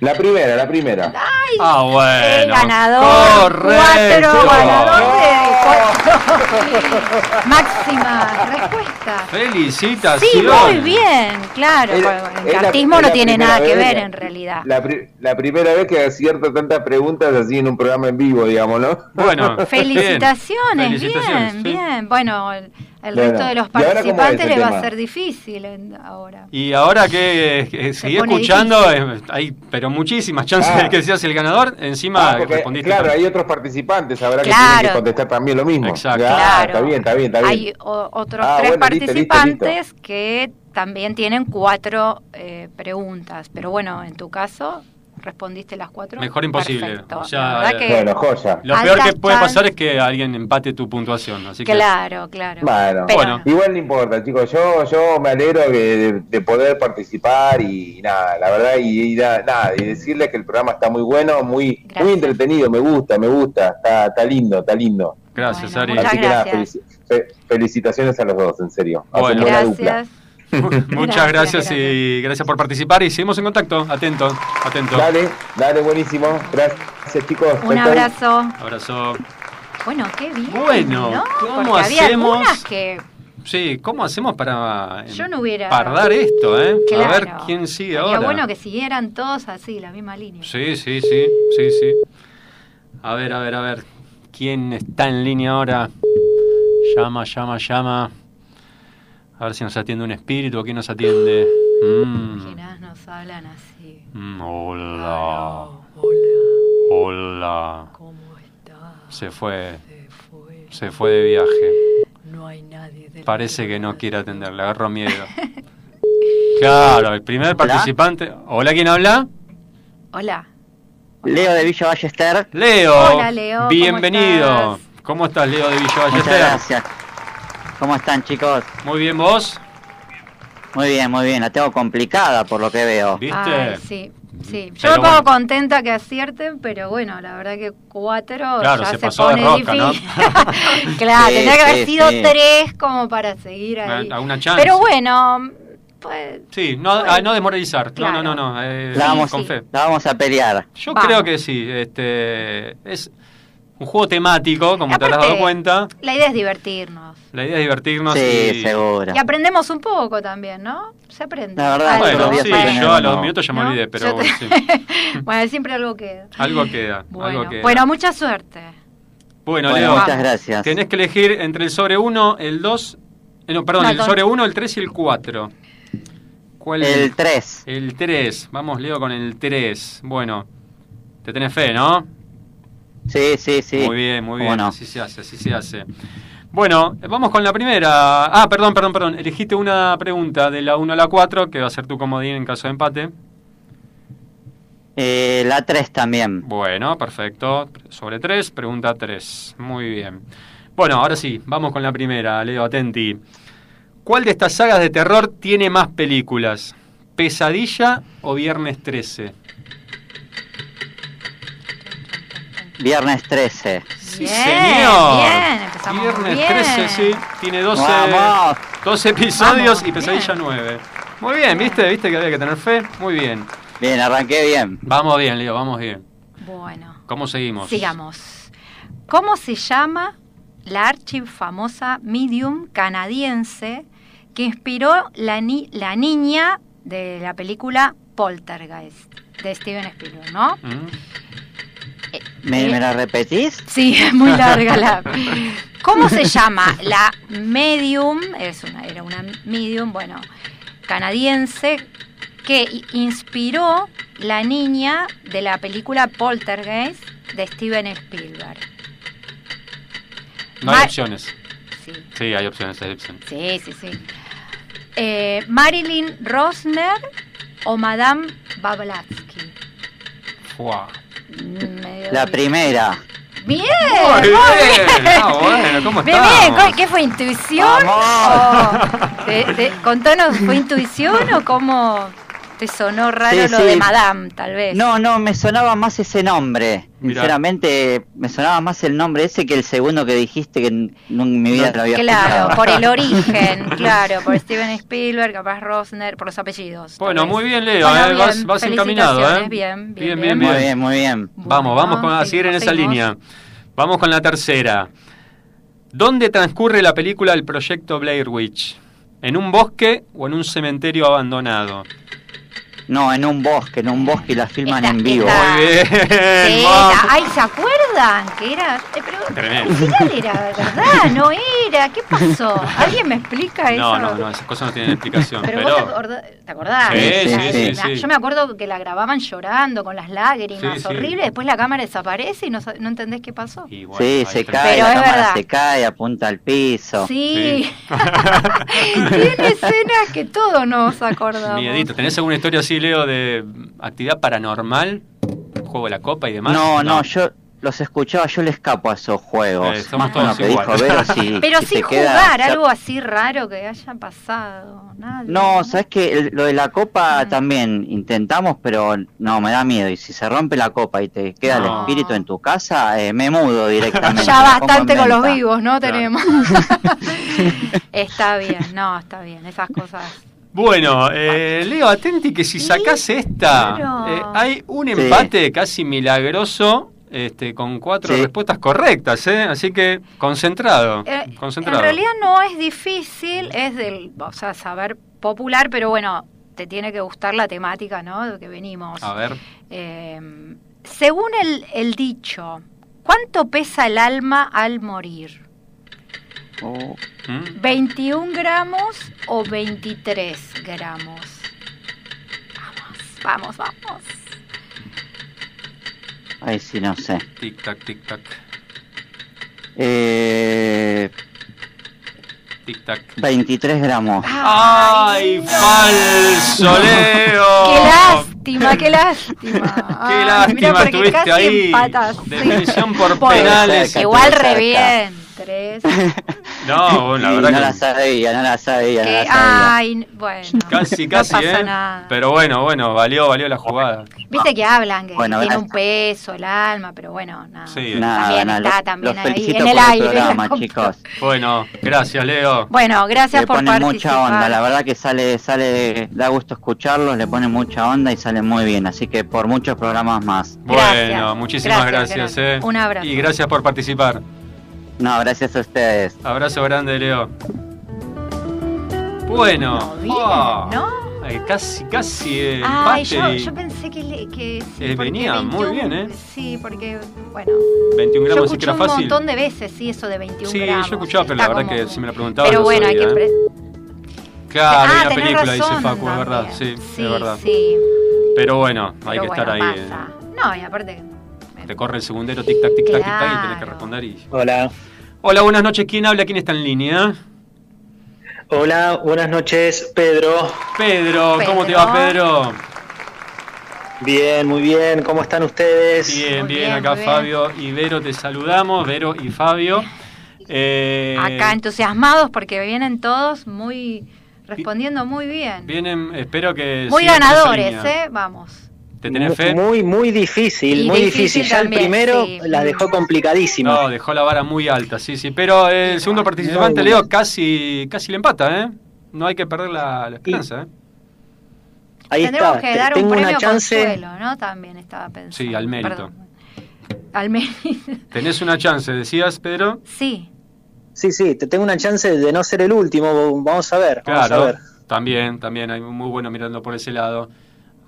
La primera, la primera. ¡Ay! Ah, bueno. el ganador. Correcto. Cuatro, ganador de cuatro. Máxima respuesta. Felicitaciones. Sí, muy bien, claro. El es la- cartismo no la tiene nada que ver en realidad. La, pri- la primera vez que acierto tantas preguntas así en un programa en vivo, digamos, ¿no? Bueno, Felicitaciones, bien, Felicitaciones, sí. bien. Bueno, el, resto de los ¿y ahora cómo es participantes el les va a ser difícil en- ahora. Y ahora que, que seguí pone escuchando, eh, hay pero muchísimas chances Ah. de que seas el ganador. Encima Ah, porque, respondiste. claro, hay otros participantes, habrá que tienen que contestar también lo mismo. Exacto. Ah, Claro. Está bien, está bien, está bien. Hay o- otros Ah, tres bueno, listo, listo, participantes que también tienen cuatro eh, preguntas. Pero bueno, en tu caso, respondiste las cuatro. Mejor imposible. Perfecto. O sea, La verdad eh, que- Bueno, joya. Lo peor que puede pasar es que alguien empate tu puntuación. Así que Claro, claro. Bueno, Pero- Bueno. igual no importa, chicos. Yo, yo me alegro que de, de poder participar y nada, la verdad, y, y na- nada, y decirles que el programa está muy bueno, muy, Gracias. muy entretenido, me gusta, me gusta, está, está lindo, está lindo. gracias, Bueno, Ari. Así que nada, gracias. felici- fe- felicitaciones a los dos, en serio. Bueno. dupla. Muchas gracias, Gracias, y gracias por participar y seguimos en contacto. Atento, atento. Dale, dale, buenísimo. Gracias, chicos. Un abrazo. Abrazo. Bueno, qué bien. Bueno, ¿no? ¿cómo Porque hacemos? que Sí, ¿cómo hacemos para yo no hubiera. pardar esto, eh? A ver quién sigue Sería ahora. bueno que siguieran todos así, la misma línea. Sí, sí, sí, sí, sí. A ver, a ver, a ver. ¿Quién está en línea ahora? Llama, llama, llama. A ver si nos atiende un espíritu o quién nos atiende. Mm, Quienes nos hablan así. mm, hola, Hola, hola. ¿cómo estás? Se fue, Se fue. se fue de viaje. No hay nadie del Parece que no quiere atender, le agarró miedo. Claro, el primer participante. Hola, ¿quién habla? Hola. Leo de Villa Ballester. Leo. Hola, Leo, ¿cómo Bienvenido. estás? ¿Cómo estás, Leo de Villa Muchas gracias. ¿Cómo están, chicos? Muy bien, ¿vos? Muy bien, muy bien. La tengo complicada por lo que veo. ¿Viste? Ay, sí, sí. Yo Pero me pongo bueno. contenta que acierten, pero bueno, la verdad que cuatro Claro, ya se se, pasó de pone rosca, ¿no? difícil. claro, Sí, tendría que haber sí, sido sí. tres como para seguir ahí. Una- una chance. Pero bueno, pues Sí, no, no desmoralizar. Claro. No, no, no, no. eh, La vamos, con sí. fe. la vamos a pelear. Yo Vamos. creo que sí. Este, es, un juego temático, como te habrás dado cuenta. La idea es divertirnos. La idea es divertirnos Sí, y... seguro. Y aprendemos un poco también, ¿no? Se aprende. La verdad, Bueno, los días sí, yo a los minutos ya me ¿No? olvidé, pero bueno, te- sí. bueno, siempre algo queda. Algo queda, Bueno, algo queda. bueno, mucha suerte. Bueno, Bueno, Leo, muchas gracias. tenés que elegir entre el sobre 1, el 2, eh, no, perdón, No, el sobre 1, el 3 y el 4. ¿Cuál? El 3. El 3. Vamos, Leo, con el 3. Bueno, te tenés fe, ¿no? Sí, sí, sí. Muy bien, muy ¿Cómo bien. no? Así se hace, así se hace. Bueno, vamos con la primera. Ah, perdón, perdón, perdón. Elegiste una pregunta de la 1 a la 4, que va a ser tu comodín en caso de empate. Eh, la 3 también. Bueno, perfecto. Sobre 3, pregunta 3. Muy bien. Bueno, ahora sí, vamos con la primera, Leo, atenti. ¿Cuál de estas sagas de terror tiene más películas? ¿Pesadilla o Viernes 13? Viernes 13. Sí, Bien, señor. bien, empezamos Viernes bien. 13, sí. Tiene 12, Vamos. 12 episodios Vamos, y Pesadilla bien. 9. Muy bien, ¿viste? ¿Viste que había que tener fe? Muy bien. Bien, arranqué bien. Vamos bien, Leo, vamos bien. Bueno, ¿Cómo seguimos? sigamos. ¿Cómo se llama la archifamosa medium canadiense que inspiró la, ni- la niña de la película Poltergeist de Steven Spielberg, ¿no? ¿Mm? ¿Me, me la repetís? Sí, es muy larga la. ¿Cómo se llama? La medium, es una, era una medium, bueno, canadiense, que inspiró la niña de la película Poltergeist de Steven Spielberg. No hay opciones. Sí, Sí, hay opciones, hay opciones. sí, sí. sí. Eh, Marilyn Rosner o Madame Blavatsky. Fuá. La primera. Bien, Muy muy bien. bien. Ah, bueno, ¿cómo Bien, bien. ¿Qué fue intuición? Vamos. O- te- te- contanos, ¿fue intuición o cómo te sonó raro Sí, lo sí. de Madame, tal vez? No, no, me sonaba más ese nombre. Mirá. Sinceramente, me sonaba más el nombre ese que el segundo que dijiste que en en mi vida lo había Claro, escuchado. por el origen, claro, por Steven Spielberg, capaz Rosner, por los apellidos. Bueno, muy bien, Leo, Bueno, eh, vas, bien, vas encaminado, ¿eh? Bien, bien, bien. Muy bien, muy bien. Vamos, vamos con- a seguir en esa línea. Vamos con la tercera. ¿Dónde transcurre la película El Proyecto Blair Witch? ¿En un bosque o en un cementerio abandonado? No, en un bosque, en un bosque y la filman Esta- en vivo. Muy bien, Sí, vamos. ay, ¿se acuerdan? Que era. al final era verdad, no era. ¿Qué pasó? ¿Alguien me explica eso? No, no, no, esas cosas no tienen explicación. Pero, Pero, vos te acordás, ¿te acordás? Sí, sí, La- sí, la- sí. Yo me acuerdo que la grababan llorando con las lágrimas, Sí, sí. horrible. Después la cámara desaparece y no, no entendés qué pasó. Y bueno, Sí, se está. cae, Pero la es cámara verdad. se cae, apunta al piso. Sí. Tiene escenas que todos nos acordamos. Miedito. ¿Tenés alguna historia así, Leo, de actividad paranormal? Juego de la copa y demás. No, no, yo los escuchaba, yo le escapo a esos juegos. Eh, somos Más con lo todos que dijo. Vero, si, Pero si sin se queda jugar, algo así raro que haya pasado. Nadie, No, sabes que lo de la copa también intentamos, pero no, me da miedo. Y si se rompe la copa y te queda No. el espíritu en tu casa, eh, me mudo directamente. Ya bastante con los vivos, ¿no? Claro. Tenemos. está bien, no, está bien. Esas cosas. Bueno, eh, Leo, atenti que si sacás esta, eh, hay un Sí. empate casi milagroso este, con cuatro Sí. respuestas correctas, ¿eh? Así que concentrado, Eh, en concentrado. realidad no es difícil, es del, o sea, saber popular, pero bueno, te tiene que gustar la temática, ¿no? De que venimos. A ver, Eh, según el, el dicho, ¿cuánto pesa el alma al morir? Oh, ¿Mm? ¿21 gramos o 23 gramos? Vamos, vamos, vamos. Ahí sí, no sé. tic tac, tic tac, Eh, tic tac. 23 gramos. ¡Ay, falso, Leo! ¡Qué lástima, qué lástima! ¡Qué lástima porque estuviste casi ahí! empatas. Definición por penales. Igual re bien. Tres. No, la verdad no que- la sabía, no la sabía, no la sabía. ay, bueno. Casi, no casi, pasa ¿eh? nada. Pero bueno, bueno, valió, valió la jugada. Viste que hablan, que Bueno, tiene gracias. un peso el alma, pero bueno, nada. Sí. Nada, También nada, está los- también los ahí, en el aire, programa, chicos. Bueno, gracias, Leo. Bueno, gracias le por ponen participar. mucha onda, la verdad que sale, sale, da gusto escucharlos, le ponen mucha onda y sale muy bien, así que por muchos programas más. Bueno, muchísimas Gracias, gracias, gracias. eh. Un abrazo. Y gracias por participar. No, gracias a ustedes. Abrazo grande, Leo. Bueno, oh, ¿no? eh, casi, casi eh, Ay, empate yo, yo pensé que, le- que sí, Eh, porque venía muy bien, ¿eh? Sí, porque, bueno, 21 yo gramos sí que escuché era un fácil. montón de veces, sí, eso de 21 Sí, gramos. yo escuchaba, pero la verdad como- que si me lo preguntaba Pero lo bueno, hay que... sabía, pre- ¿eh? Claro, Ah, hay una tenés película, dice razón Facu, es verdad, sí, Sí, es verdad. sí. Pero bueno, hay Pero que bueno, estar ahí. pasa. No, y aparte... Te corre el segundero, tic tac, tic tac, tic tac, y tenés que responder y. Hola. Hola, buenas noches. ¿Quién habla? ¿Quién está en línea? Hola, buenas noches, Pedro. Pedro, ¿cómo te va, Pedro? Bien, muy bien. ¿Cómo están ustedes? Bien, bien, bien, acá bien. Fabio y Vero te saludamos, Vero y Fabio. Eh, Acá entusiasmados porque vienen todos muy... respondiendo muy bien. Vienen, espero que. Muy ganadores. ¿eh? Vamos. ¿Te tenés Mu- fe? Muy, muy difícil, Y muy difícil difícil. Ya también, el primero sí. la dejó complicadísima. No, dejó la vara muy alta, sí, sí. Pero el segundo participante. Leo, casi, casi le empata, ¿eh? No hay que perder la, la esperanza, ¿eh? Ahí Tendremos está. que dar un tengo una premio chance. consuelo, ¿no? También estaba pensando. Sí, al mérito. Perdón. Al mérito. Tenés una chance, decías, Pedro. Sí. Sí, sí, te tengo una chance de no ser el último. Vamos a ver. Vamos a Claro, ver. también, también, hay muy bueno mirando por ese lado.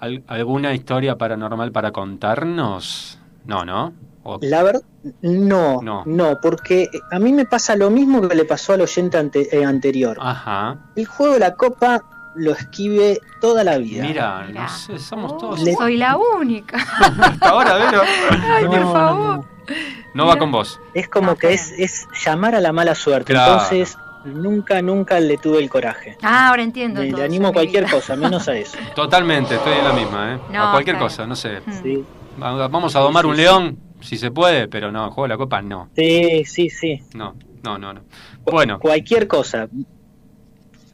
¿Al- ¿Alguna historia paranormal para contarnos? No, ¿no? O- La verdad, no, No. no, porque a mí me pasa lo mismo que le pasó al oyente ante- eh, anterior. Ajá. El juego de la copa lo esquive toda la vida. Mira, no sé, somos todos. Le- Soy la única. Hasta ahora, Vero. Ay, por No, favor. No va con vos. Es como que es, es llamar a la mala suerte. Claro. Entonces, nunca, nunca le tuve el coraje. Ah, ahora entiendo. Entonces, animo a cualquier vida. cosa, menos a eso. Totalmente, estoy en la misma, ¿eh? No, a cualquier claro. cosa, no sé. Sí, Va- Vamos a domar un león, si se puede, pero no, juego de la copa no. sí, sí. sí. No, no, no, no. Bueno, Cualquier cosa.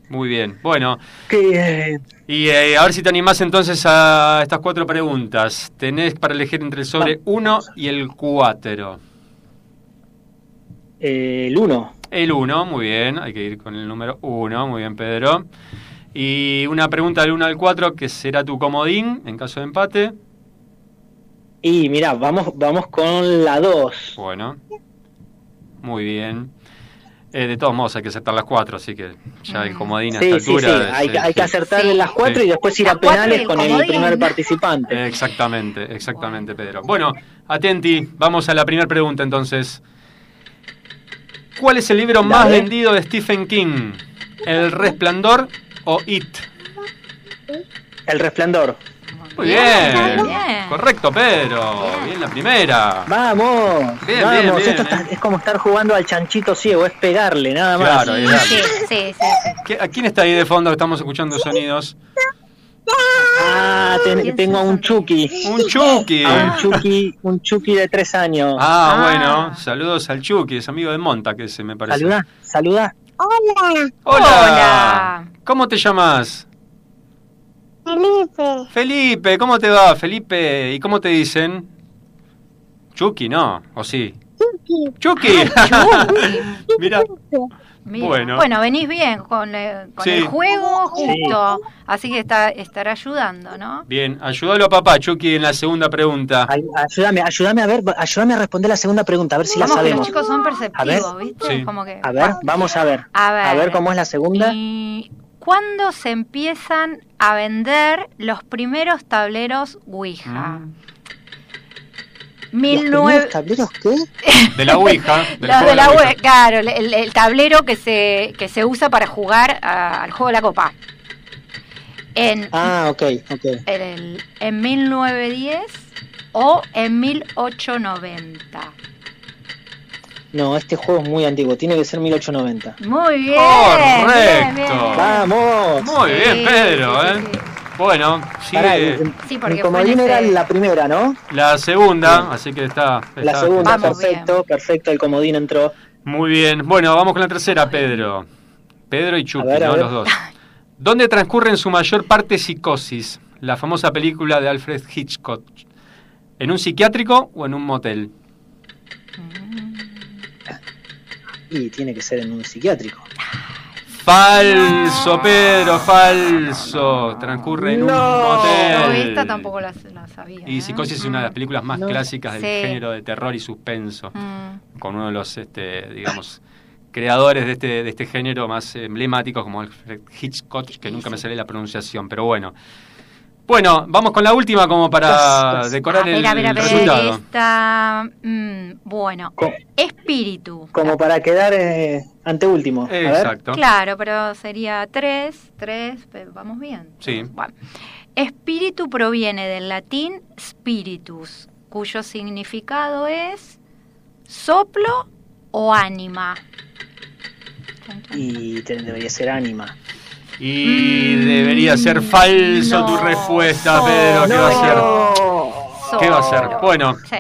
muy bien. Bueno, Que, y eh, a ver si te animás entonces a estas cuatro preguntas. Tenés para elegir entre el sobre 1 y el 4. eh, el 1. El 1, muy bien, hay que ir con el número 1, muy bien Pedro. Y una pregunta del 1 al 4 que será tu comodín en caso de empate. Y mira, vamos, vamos con la 2. Bueno, muy bien. Eh, de todos modos hay que acertar las 4, así que ya el comodín a Sí, esta sí, altura... sí. es- Hay, que- es- hay que acertar en las 4 Sí. y después ir a penales el con el primer participante. Exactamente, exactamente, Pedro. Bueno, atenti, vamos a la primera pregunta entonces. ¿Cuál es el libro más vendido de Stephen King? ¿El Resplandor o It? El resplandor. Muy Bien. Correcto, Pedro. Bien la primera. Vamos, Bien, vamos. bien, bien, Esto está- es como estar jugando al chanchito ciego, es pegarle, nada más. Claro, Sí, sí, sí, sí, sí. ¿Qué- ¿A quién está ahí de fondo que estamos escuchando sonidos? Ah, ten- ¿Quién tengo un Chucky. Un Chucky. A un Chucky, un Chucky de tres años. Ah, Ah. bueno. Saludos al Chucky, es amigo de Monta, que se me parece. Saluda, saluda. Hola, Hola. Hola. ¿Cómo te llamas? Felipe. Felipe, ¿cómo te va, Felipe? ¿Y cómo te dicen? Chucky, ¿no? ¿O sí? Chucky. Chucky. Mira, Mira. Bueno. Bueno. venís bien con, con Sí. el juego justo, así que está, estará ayudando, ¿no? bien, ayúdalo a papá, Chucky, en la segunda pregunta. Ay, Ayúdame, ayúdame a ver, ayúdame a responder la segunda pregunta, a ver si la Vamos los sabemos. chicos son perceptivos, A ver. ¿viste? Sí. Como que, A ver, vamos a ver. A ver. A ver cómo es la segunda. ¿Y cuándo se empiezan a vender los primeros tableros Ouija? Mm. ¿Los Mil primeros nueve- tableros qué? De la Ouija. del Los de la. Ouija, claro, el, el tablero que se, que se usa para jugar a- al juego de la copa. En, Ah, ok, ok. en, el- en 1910 o en 1890. No, este juego es muy antiguo, tiene que ser 1890. Muy bien. Correcto. bien, bien. ¡Vamos! Muy Sí, bien, Pedro, sí, ¿eh? sí, Bueno, Pará, sigue el- Sí, porque comodín era ese- la primera, ¿no? la segunda, así que está... La segunda, Vamos perfecto, perfecto, el comodín entró. Muy bien. Bueno, vamos con la tercera, Pedro. Pedro y Chucky, ver, ¿no? Los dos. ¿Dónde transcurre en su mayor parte Psicosis, la famosa película de Alfred Hitchcock? ¿En un psiquiátrico o en un motel? Y tiene que ser en un psiquiátrico. Falso, Pedro, falso. Transcurre en un No, motel. esta tampoco la, la sabía. Y ¿eh? Psicosis es una de las películas más No. clásicas del Sí. género de terror y suspenso. Mm. Con uno de los, este, digamos, creadores de este, de este género más emblemáticos como Alfred Hitchcock, que nunca me sale la pronunciación, pero bueno. Bueno, vamos con la última como para decorar A el, ver, a ver, a ver, resultado. esta, mm, bueno, espíritu. Como para quedar eh, anteúltimo. A ver. Exacto. Claro, pero sería tres, tres, vamos bien. Sí. Bueno. Espíritu proviene del latín spiritus, cuyo significado es soplo o ánima. Y debería ser ánima. Y debería ser falso tu respuesta, Pedro. ¿Qué va a ser? ¿Qué va a ser? Bueno, Sí.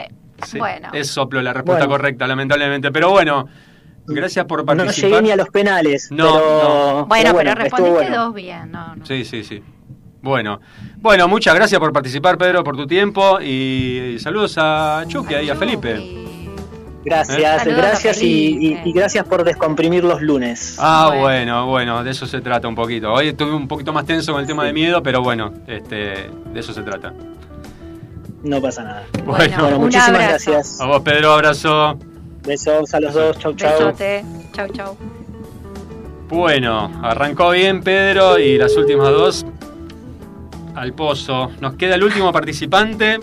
sí, Bueno. es soplo la respuesta Bueno. correcta, lamentablemente. Pero bueno, gracias por No participar. llegué ni a los penales. No, pero, Bueno, pero, estuvo respondiste bueno. dos bien, no, no. Sí, sí, sí. Bueno, bueno, muchas gracias por participar, Pedro, por tu tiempo y saludos a Chucky y a Felipe. Gracias, ¿Eh? Saludos gracias y, y- y gracias por descomprimir los lunes. Ah, bueno. bueno, de eso se trata un poquito. Hoy estuve un poquito más tenso con el tema de miedo, pero bueno, este, de eso se trata. No pasa nada. Bueno, Bueno, muchísimas gracias. A vos, Pedro, abrazo. Besos a los dos. Chau, chau. Besote. Chau, chau. Bueno, arrancó bien Pedro y las últimas dos al pozo. Nos queda el último participante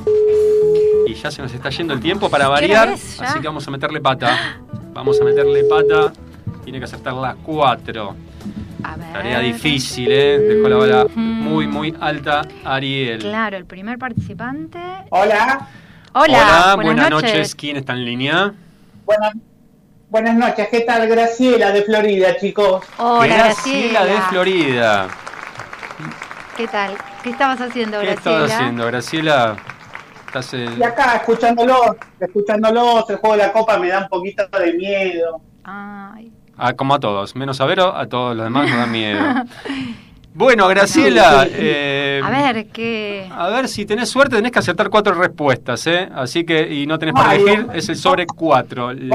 y ya se nos está yendo el tiempo para ¿Qué variar, así que vamos a meterle pata. Vamos a meterle pata. Tiene que acertar las cuatro. Tarea difícil, ¿eh? Dejó la bala muy, muy alta Ariel. Claro, el primer participante. Hola. Hola, buenas, noches. ¿Quién está en línea? Buenas, buenas noches. ¿Qué tal? Graciela de Florida, chicos. Hola, Graciela de Graciela. Florida. ¿Qué tal? ¿Qué estabas haciendo, ¿Qué Graciela? estás haciendo, Graciela? Estás Y acá, escuchándolos, escuchándolos, el juego de la copa me da un poquito de miedo. Ay. Ah, como a todos, menos a Vero, a todos los demás nos da miedo. Bueno, Graciela, eh, A ver, ¿qué? a ver si tenés suerte, tenés que acertar cuatro respuestas, ¿eh? Así que, y no tenés para elegir, es el sobre cuatro. El-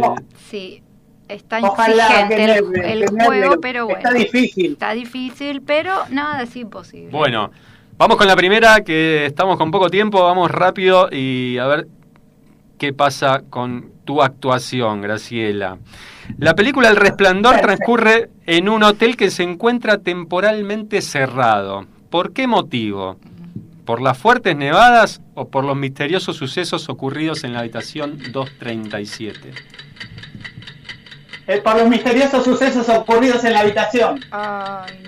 Sí, está Ojalá que el, nervios, el que juego, pero bueno. Está difícil. Está difícil, pero nada es imposible. Bueno, vamos con la primera, que estamos con poco tiempo, vamos rápido y a ver qué pasa con tu actuación, Graciela. La película El Resplandor transcurre en un hotel que se encuentra temporalmente cerrado. ¿Por qué motivo? ¿Por las fuertes nevadas o por los misteriosos sucesos ocurridos en la habitación 237? Eh, por los misteriosos sucesos ocurridos en la habitación.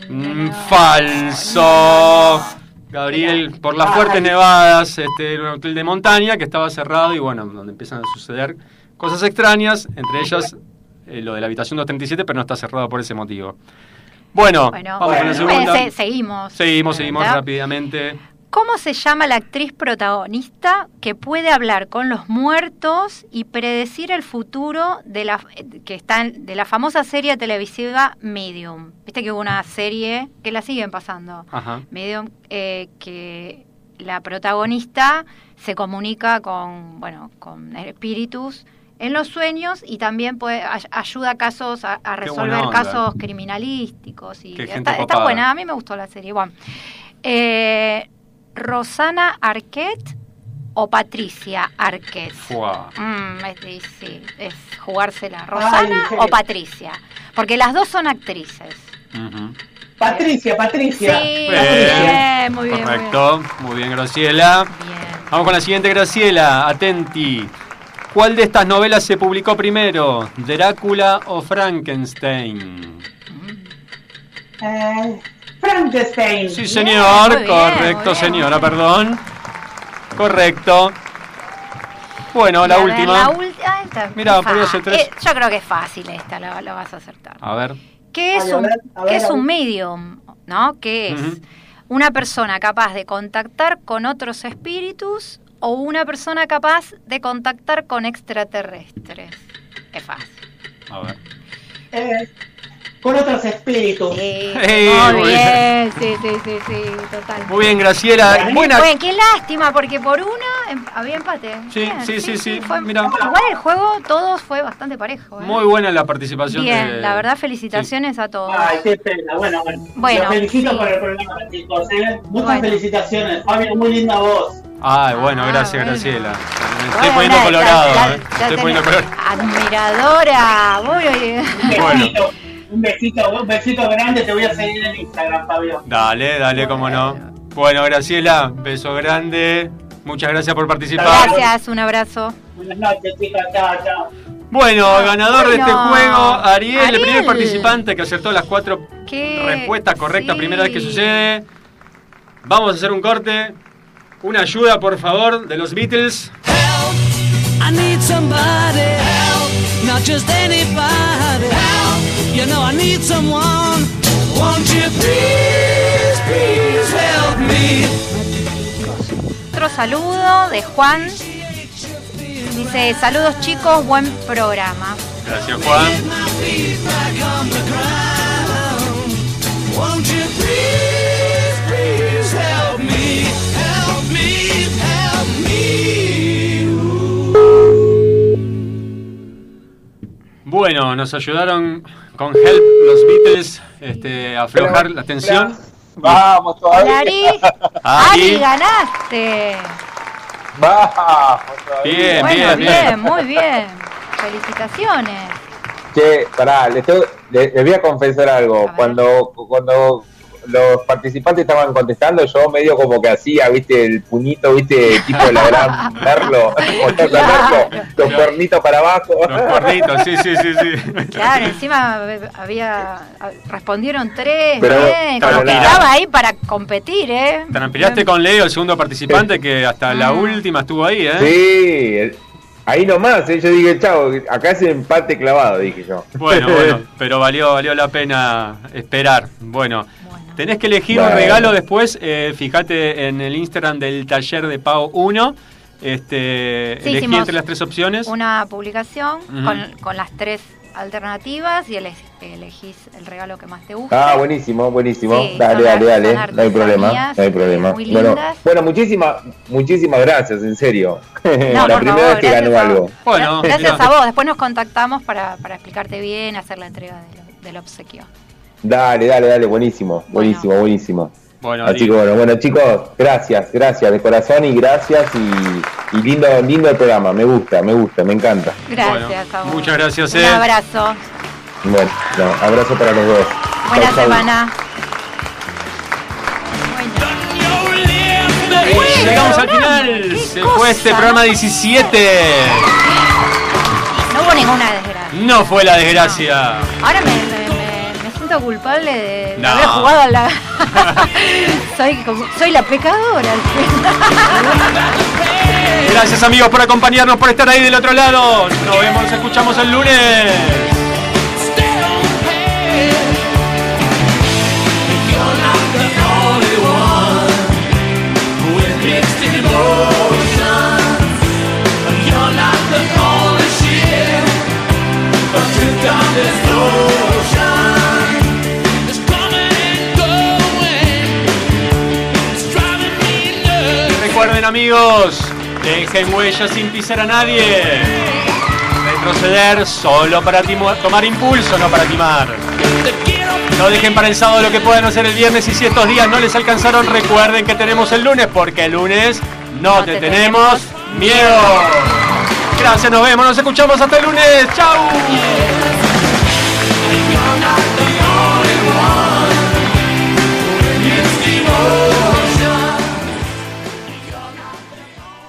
Mm, falso. Gabriel, por las fuertes nevadas, este, era un hotel de montaña que estaba cerrado y bueno, donde empiezan a suceder cosas extrañas, entre ellas eh, lo de la habitación 237, pero no está cerrado por ese motivo. Bueno, Bueno, vamos con la bueno, segunda. se- seguimos. Seguimos, seguimos ¿verdad? rápidamente. ¿Cómo se llama la actriz protagonista que puede hablar con los muertos y predecir el futuro de la que está en- de la famosa serie televisiva Medium? Viste que hubo una serie que la siguen pasando. Ajá. Medium eh, que la protagonista se comunica con bueno con espíritus en los sueños y también puede ay- ayuda a casos a, resolver casos criminalísticos y está, buena a mí me gustó la serie bueno eh, Rosana Arquette o Patricia Arquette. Mm, es, difícil, es jugársela Rosana Ay, o sí. Patricia porque las dos son actrices. Patricia, Patricia. Sí, Bien. muy bien, muy bien. Correcto, muy bien, Graciela. Vamos con la siguiente, Graciela. Atenti. ¿Cuál de estas novelas se publicó primero? ¿Drácula o Frankenstein? Eh, Frankenstein. Sí, señor. bien, Correcto, bien. señora, perdón. Correcto. Bueno, la última. la última. esta es Mira, fa- ser tres. eh, yo creo que es fácil esta, lo, lo vas a acertar. A ver. ¿Qué es Ay, un, ver, qué ver, es un medium? ¿No? ¿Qué es? Una persona capaz de contactar con otros espíritus o una persona capaz de contactar con extraterrestres. Es fácil. A ver. Eh, con otros espíritus. Eh, Muy muy bien, sí, sí, sí, sí, total. Muy bien, Graciela. Buena. Bueno, qué lástima, porque por una em- había empate. Sí, Bien, sí, sí, sí. fue- Mira. Igual el juego todos fue bastante parejo. ¿eh? Muy buena la participación Bien, de. la verdad, felicitaciones a todos. Ay, qué pena. Bueno, bueno. Bueno, Los felicito sí. por el programa, chicos. ¿eh? Muchas Bueno. felicitaciones. Fabio, muy linda voz. Ay, bueno, Ah, gracias, bueno. Graciela. Me estoy Bueno, poniendo colorado, ya- eh. ya Estoy poniendo colorado. Admiradora. Bueno, Un besito, un besito, grande. Te voy a seguir en Instagram, Fabio. Dale, dale, cómo no. Bueno, Graciela, beso grande. Muchas gracias por participar. Gracias, un abrazo. Buenas noches, chicas. Chao, chao. Bueno, el ganador de este juego, Ariel, el primer participante que acertó las cuatro Qué- respuestas correctas, sí. primera vez que sucede. Vamos a hacer un corte. Una ayuda, por favor, de los Beatles. I need somebody help, not just anybody help. You know I need someone. Won't you please, please help me? Otro saludo de Juan. Dice, saludos chicos, buen programa. Gracias, Juan. Won't you please, please help me? Help me, help me. Bueno, nos ayudaron con Help los Beatles este, a aflojar la tensión. Vamos Hola, Ari. Ari. Ganaste. Vamos Bien, Bueno, bien, bien, bien. muy bien. Felicitaciones. Che, pará, les, tengo- les voy a confesar algo. Cuando, cuando los participantes estaban contestando, yo medio como que hacía, viste, el puñito, viste, tipo de la gran Merlo, los cuernitos para abajo. Los cuernitos, sí, sí, sí, sí. Claro, encima había respondieron tres, Pero- bien, como que estaba ahí para competir, ¿eh? Transpiraste con Leo, el segundo participante, que hasta la última estuvo ahí, ¿eh? Sí, el- ahí nomás, ¿eh? yo dije, chao, acá es empate clavado, dije yo. Bueno, bueno, pero valió, valió la pena esperar. Bueno, tenés que elegir un regalo después. eh, fíjate en el Instagram del taller de Pau 1. Este, Sí, elegí entre las tres opciones. Una publicación con, con las tres alternativas y ele- elegís el regalo que más te gusta. Ah, buenísimo, buenísimo. Sí, dale, dale, dale. No hay problema, no hay problema. muy Bueno, lindas. bueno, muchísimas, muchísimas gracias, en serio. No, la primera favor, vez que ganó algo. Bueno, Gracias a vos. Después nos contactamos para, para explicarte bien, hacer la entrega del, del obsequio. Dale, dale, dale, buenísimo, buenísimo, buenísimo. Bueno, Así que bueno, bueno chicos, gracias, gracias de corazón y gracias y, y lindo, lindo el programa, me gusta, me gusta, me encanta. Gracias a vos. Muchas gracias, Un eh. abrazo. Bueno, no, abrazo para los dos. Buena Chau, chau. semana. Y llegamos al final. Se fue este programa 17. No hubo ninguna desgracia. No fue la desgracia. Ahora me siento culpable de, de No. haber jugado a la. soy, como- soy la pecadora. Gracias amigos por acompañarnos, por estar ahí del otro lado. Nos vemos, nos escuchamos el lunes. Amigos, dejen huellas sin pisar a nadie. Retroceder solo para tomar impulso, no para timar. No dejen para el sábado lo que puedan hacer el viernes y si estos días no les alcanzaron, recuerden que tenemos el lunes porque el lunes no, te, tenemos miedo. Gracias, nos vemos, nos escuchamos hasta el lunes. ¡Chao!